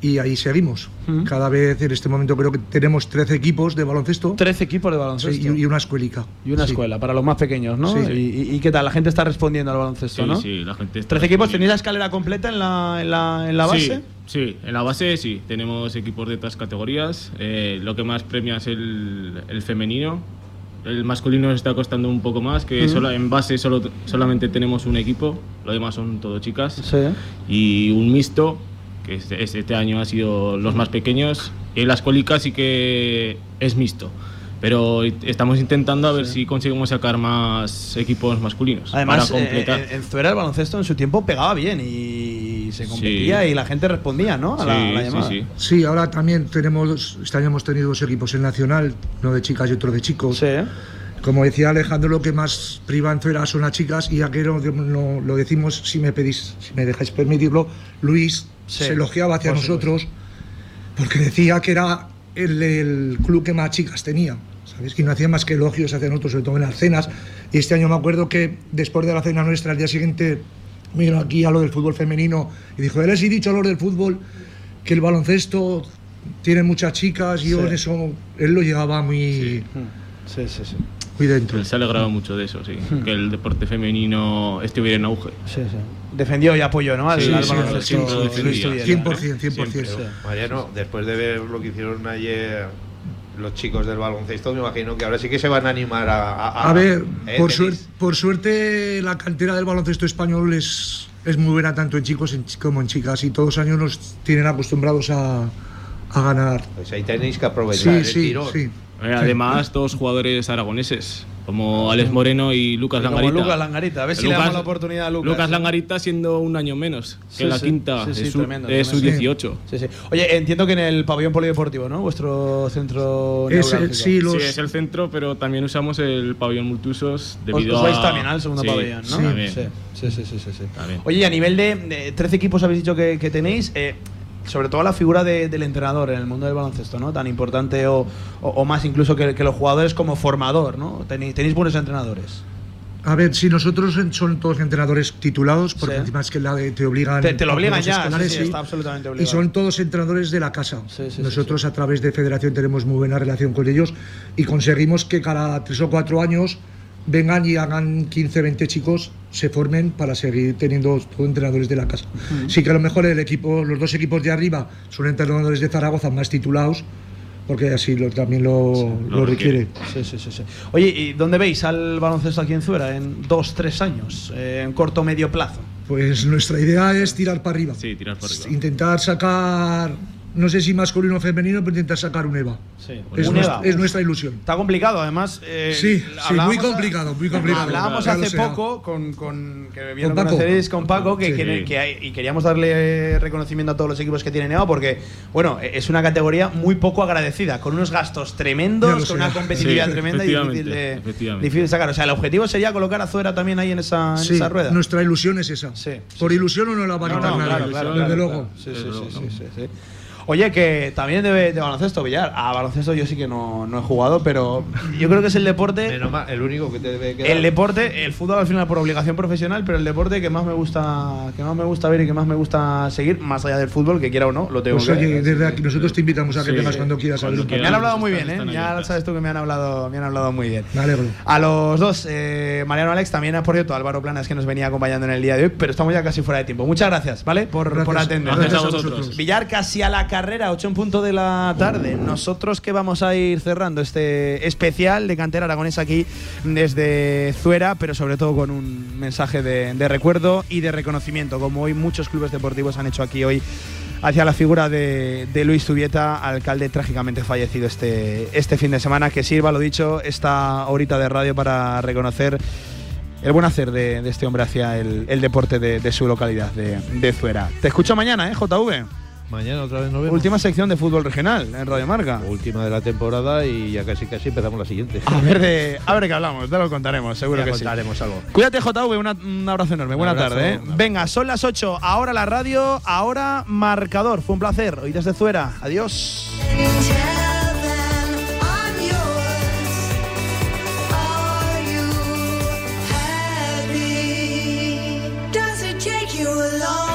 y ahí seguimos. Cada vez en este momento creo que tenemos 13 equipos de baloncesto. 13 equipos de baloncesto. Sí, y, una escuelica. Y una Sí. escuela, para los más pequeños, ¿no? Sí. Y, y- y qué tal? La gente está respondiendo al baloncesto, Sí, ¿no? sí, la gente está 13 equipos, ¿tenéis la escalera completa en la, en la, en la base? Sí, sí, en la base sí. Tenemos equipos de otras categorías. Eh, lo que más premia es el, el femenino. El masculino nos está costando un poco más, que Ujú. solo, en base solo, solamente tenemos un equipo, lo demás son todo chicas. Sí. Y un mixto, que este, este año ha sido los más pequeños. Y la escuelica sí que es mixto. Pero estamos intentando a ver si conseguimos sacar más equipos masculinos. Además, para eh, completar. en, en Zuera el baloncesto en su tiempo pegaba bien y se competía Sí. y la gente respondía, ¿no? A la, a la llamada. Sí, ahora también tenemos, este año hemos tenido dos equipos en Nacional, uno de chicas y otro de chicos. Como decía Alejandro, lo que más priva en Zuera son las chicas y lo, lo- lo decimos, si me pedís, si me dejáis permitirlo, Luis Sí, se elogiaba hacia por nosotros porque decía que era el, el club que más chicas tenía. ¿Sabes? Que no hacía más que elogios hacia nosotros, sobre todo en las cenas. Y este año me acuerdo que después de la cena nuestra, al día siguiente, vino aquí a lo del fútbol femenino y dijo: Les he dicho a los del fútbol que el baloncesto tiene muchas chicas y yo Sí. en eso, él lo llevaba muy, Sí, sí, sí. muy dentro. Él se alegraba mucho de eso, sí. Que el deporte femenino estuviera en auge. Sí, sí. Defendió y apoyó, ¿no? Al, Sí, al sí, baloncesto defendía. Luis Tubiela, 100%, 100%. Siempre. Mariano, después de ver lo que hicieron ayer los chicos del baloncesto, me imagino que ahora sí que se van a animar a... A, A ver, ¿eh? por, suerte, por suerte la cantera del baloncesto español es, es muy buena tanto en chicos como en chicas y todos los años nos tienen acostumbrados a, a ganar. Pues ahí tenéis que aprovechar Sí, el sí, tirón. sí. Eh, Además, dos jugadores aragoneses, como Alex Moreno y Lucas como Langarita. Lucas Langarita, a ver si le damos la oportunidad a Lucas. Langarita siendo un año menos que Sí, la sí. quinta, Sí, sí, es su, tremendo, es su tremendo. 18. Sí, sí. Oye, entiendo que en el pabellón polideportivo, ¿no? Vuestro centro neurálgico. sí, es el centro, pero también usamos el pabellón multusos Os, debido os vais a... también al segundo Sí, pabellón, ¿no? sí. Sí, sí, sí, sí, sí, sí. Oye, y a nivel de, de 13 equipos habéis dicho que, que tenéis, eh, sobre todo la figura de- del entrenador en el mundo del baloncesto, ¿no? Tan importante o, o- o más incluso que, que los jugadores como formador, ¿no? Tenéis, tenéis buenos entrenadores. A ver, si nosotros son todos entrenadores titulados, porque Sí. encima es que la de- te obligan. Te- te lo obligan ya, sí, sí, está absolutamente Y obligado. son todos entrenadores de la casa. sí, nosotros a través de Federación tenemos muy buena relación con ellos y conseguimos que cada tres o cuatro años vengan y hagan 15, 20 chicos, se formen para seguir teniendo todos entrenadores de la casa. Sí que a lo mejor el equipo, los dos equipos de arriba son entrenadores de Zaragoza más titulados, porque así lo, también lo, lo requiere. Sí, sí, sí, sí. Oye, ¿y dónde veis al baloncesto aquí en Zuera en dos, tres años? Eh, en corto o medio plazo. Pues nuestra idea es tirar para arriba. Sí, tirar para arriba. Intentar sacar, no sé si masculino o femenino, pero intentar sacar un EVA. Sí, Es, un nuestra, EVA. es nuestra ilusión. Está complicado, además. eh, Sí, sí, muy complicado, muy complicado. Hablábamos hace poco con, con que Con Paco. conoceréis con Paco que, Sí. que- que hay- y queríamos darle reconocimiento a todos los equipos que tienen EVA porque bueno es una categoría muy poco agradecida con unos gastos tremendos con una competitividad Sí, tremenda y difícil de, difícil de sacar o sea el objetivo sería colocar a Zuera también ahí en esa, en Sí, esa rueda nuestra ilusión es esa. Por ilusión o no la va a quitar no, nadie, claro, claro, desde claro, luego. sí, sí, sí. Oye, que también de, de baloncesto, Villar. A baloncesto yo sí que no, no he jugado, pero yo creo que es el deporte. Menos mal, el único que te debe quedar. El deporte, el fútbol al final por obligación profesional, pero el deporte que más me gusta, que más me gusta ver y que más me gusta seguir, más allá del fútbol, que quiera o no, lo tengo Pues que oye, desde aquí nosotros te invitamos a que Sí. vengas cuando quieras a ver un Me han hablado muy bien, ¿eh? Ya sabes tú que me han hablado, me han hablado muy bien. Me alegro. A los dos, eh, Mariano Alex, también, por cierto, Álvaro Planas, que nos venía acompañando en el día de hoy, pero estamos ya casi fuera de tiempo. Muchas gracias, ¿vale? Por, Gracias. por atendernos. Gracias a vosotros. Villar casi a la carrera, 8 en punto de la tarde. Nosotros que vamos a ir cerrando este especial de cantera aragonesa aquí desde Zuera, pero sobre todo con un mensaje de, de recuerdo y de reconocimiento, como hoy muchos clubes deportivos han hecho aquí hoy hacia la figura de, de Luis Zubieta, alcalde trágicamente fallecido este, este fin de semana. Que sirva, lo dicho, esta horita de radio para reconocer el buen hacer de, de este hombre hacia el, el deporte de, de su localidad, de, de Zuera. Te escucho mañana, ¿eh, JV? Mañana otra vez nos vemos. Última sección de fútbol regional en Radio Marca. Última de la temporada y ya casi casi empezamos la siguiente. A ver, de, a ver qué hablamos, te lo contaremos, seguro que contaremos algo. Cuídate, JV, una, un abrazo enorme. Buena tarde. ¿eh? Venga, son las 8, ahora la radio, ahora marcador. Fue un placer. Hoy desde Zuera. Adiós. alone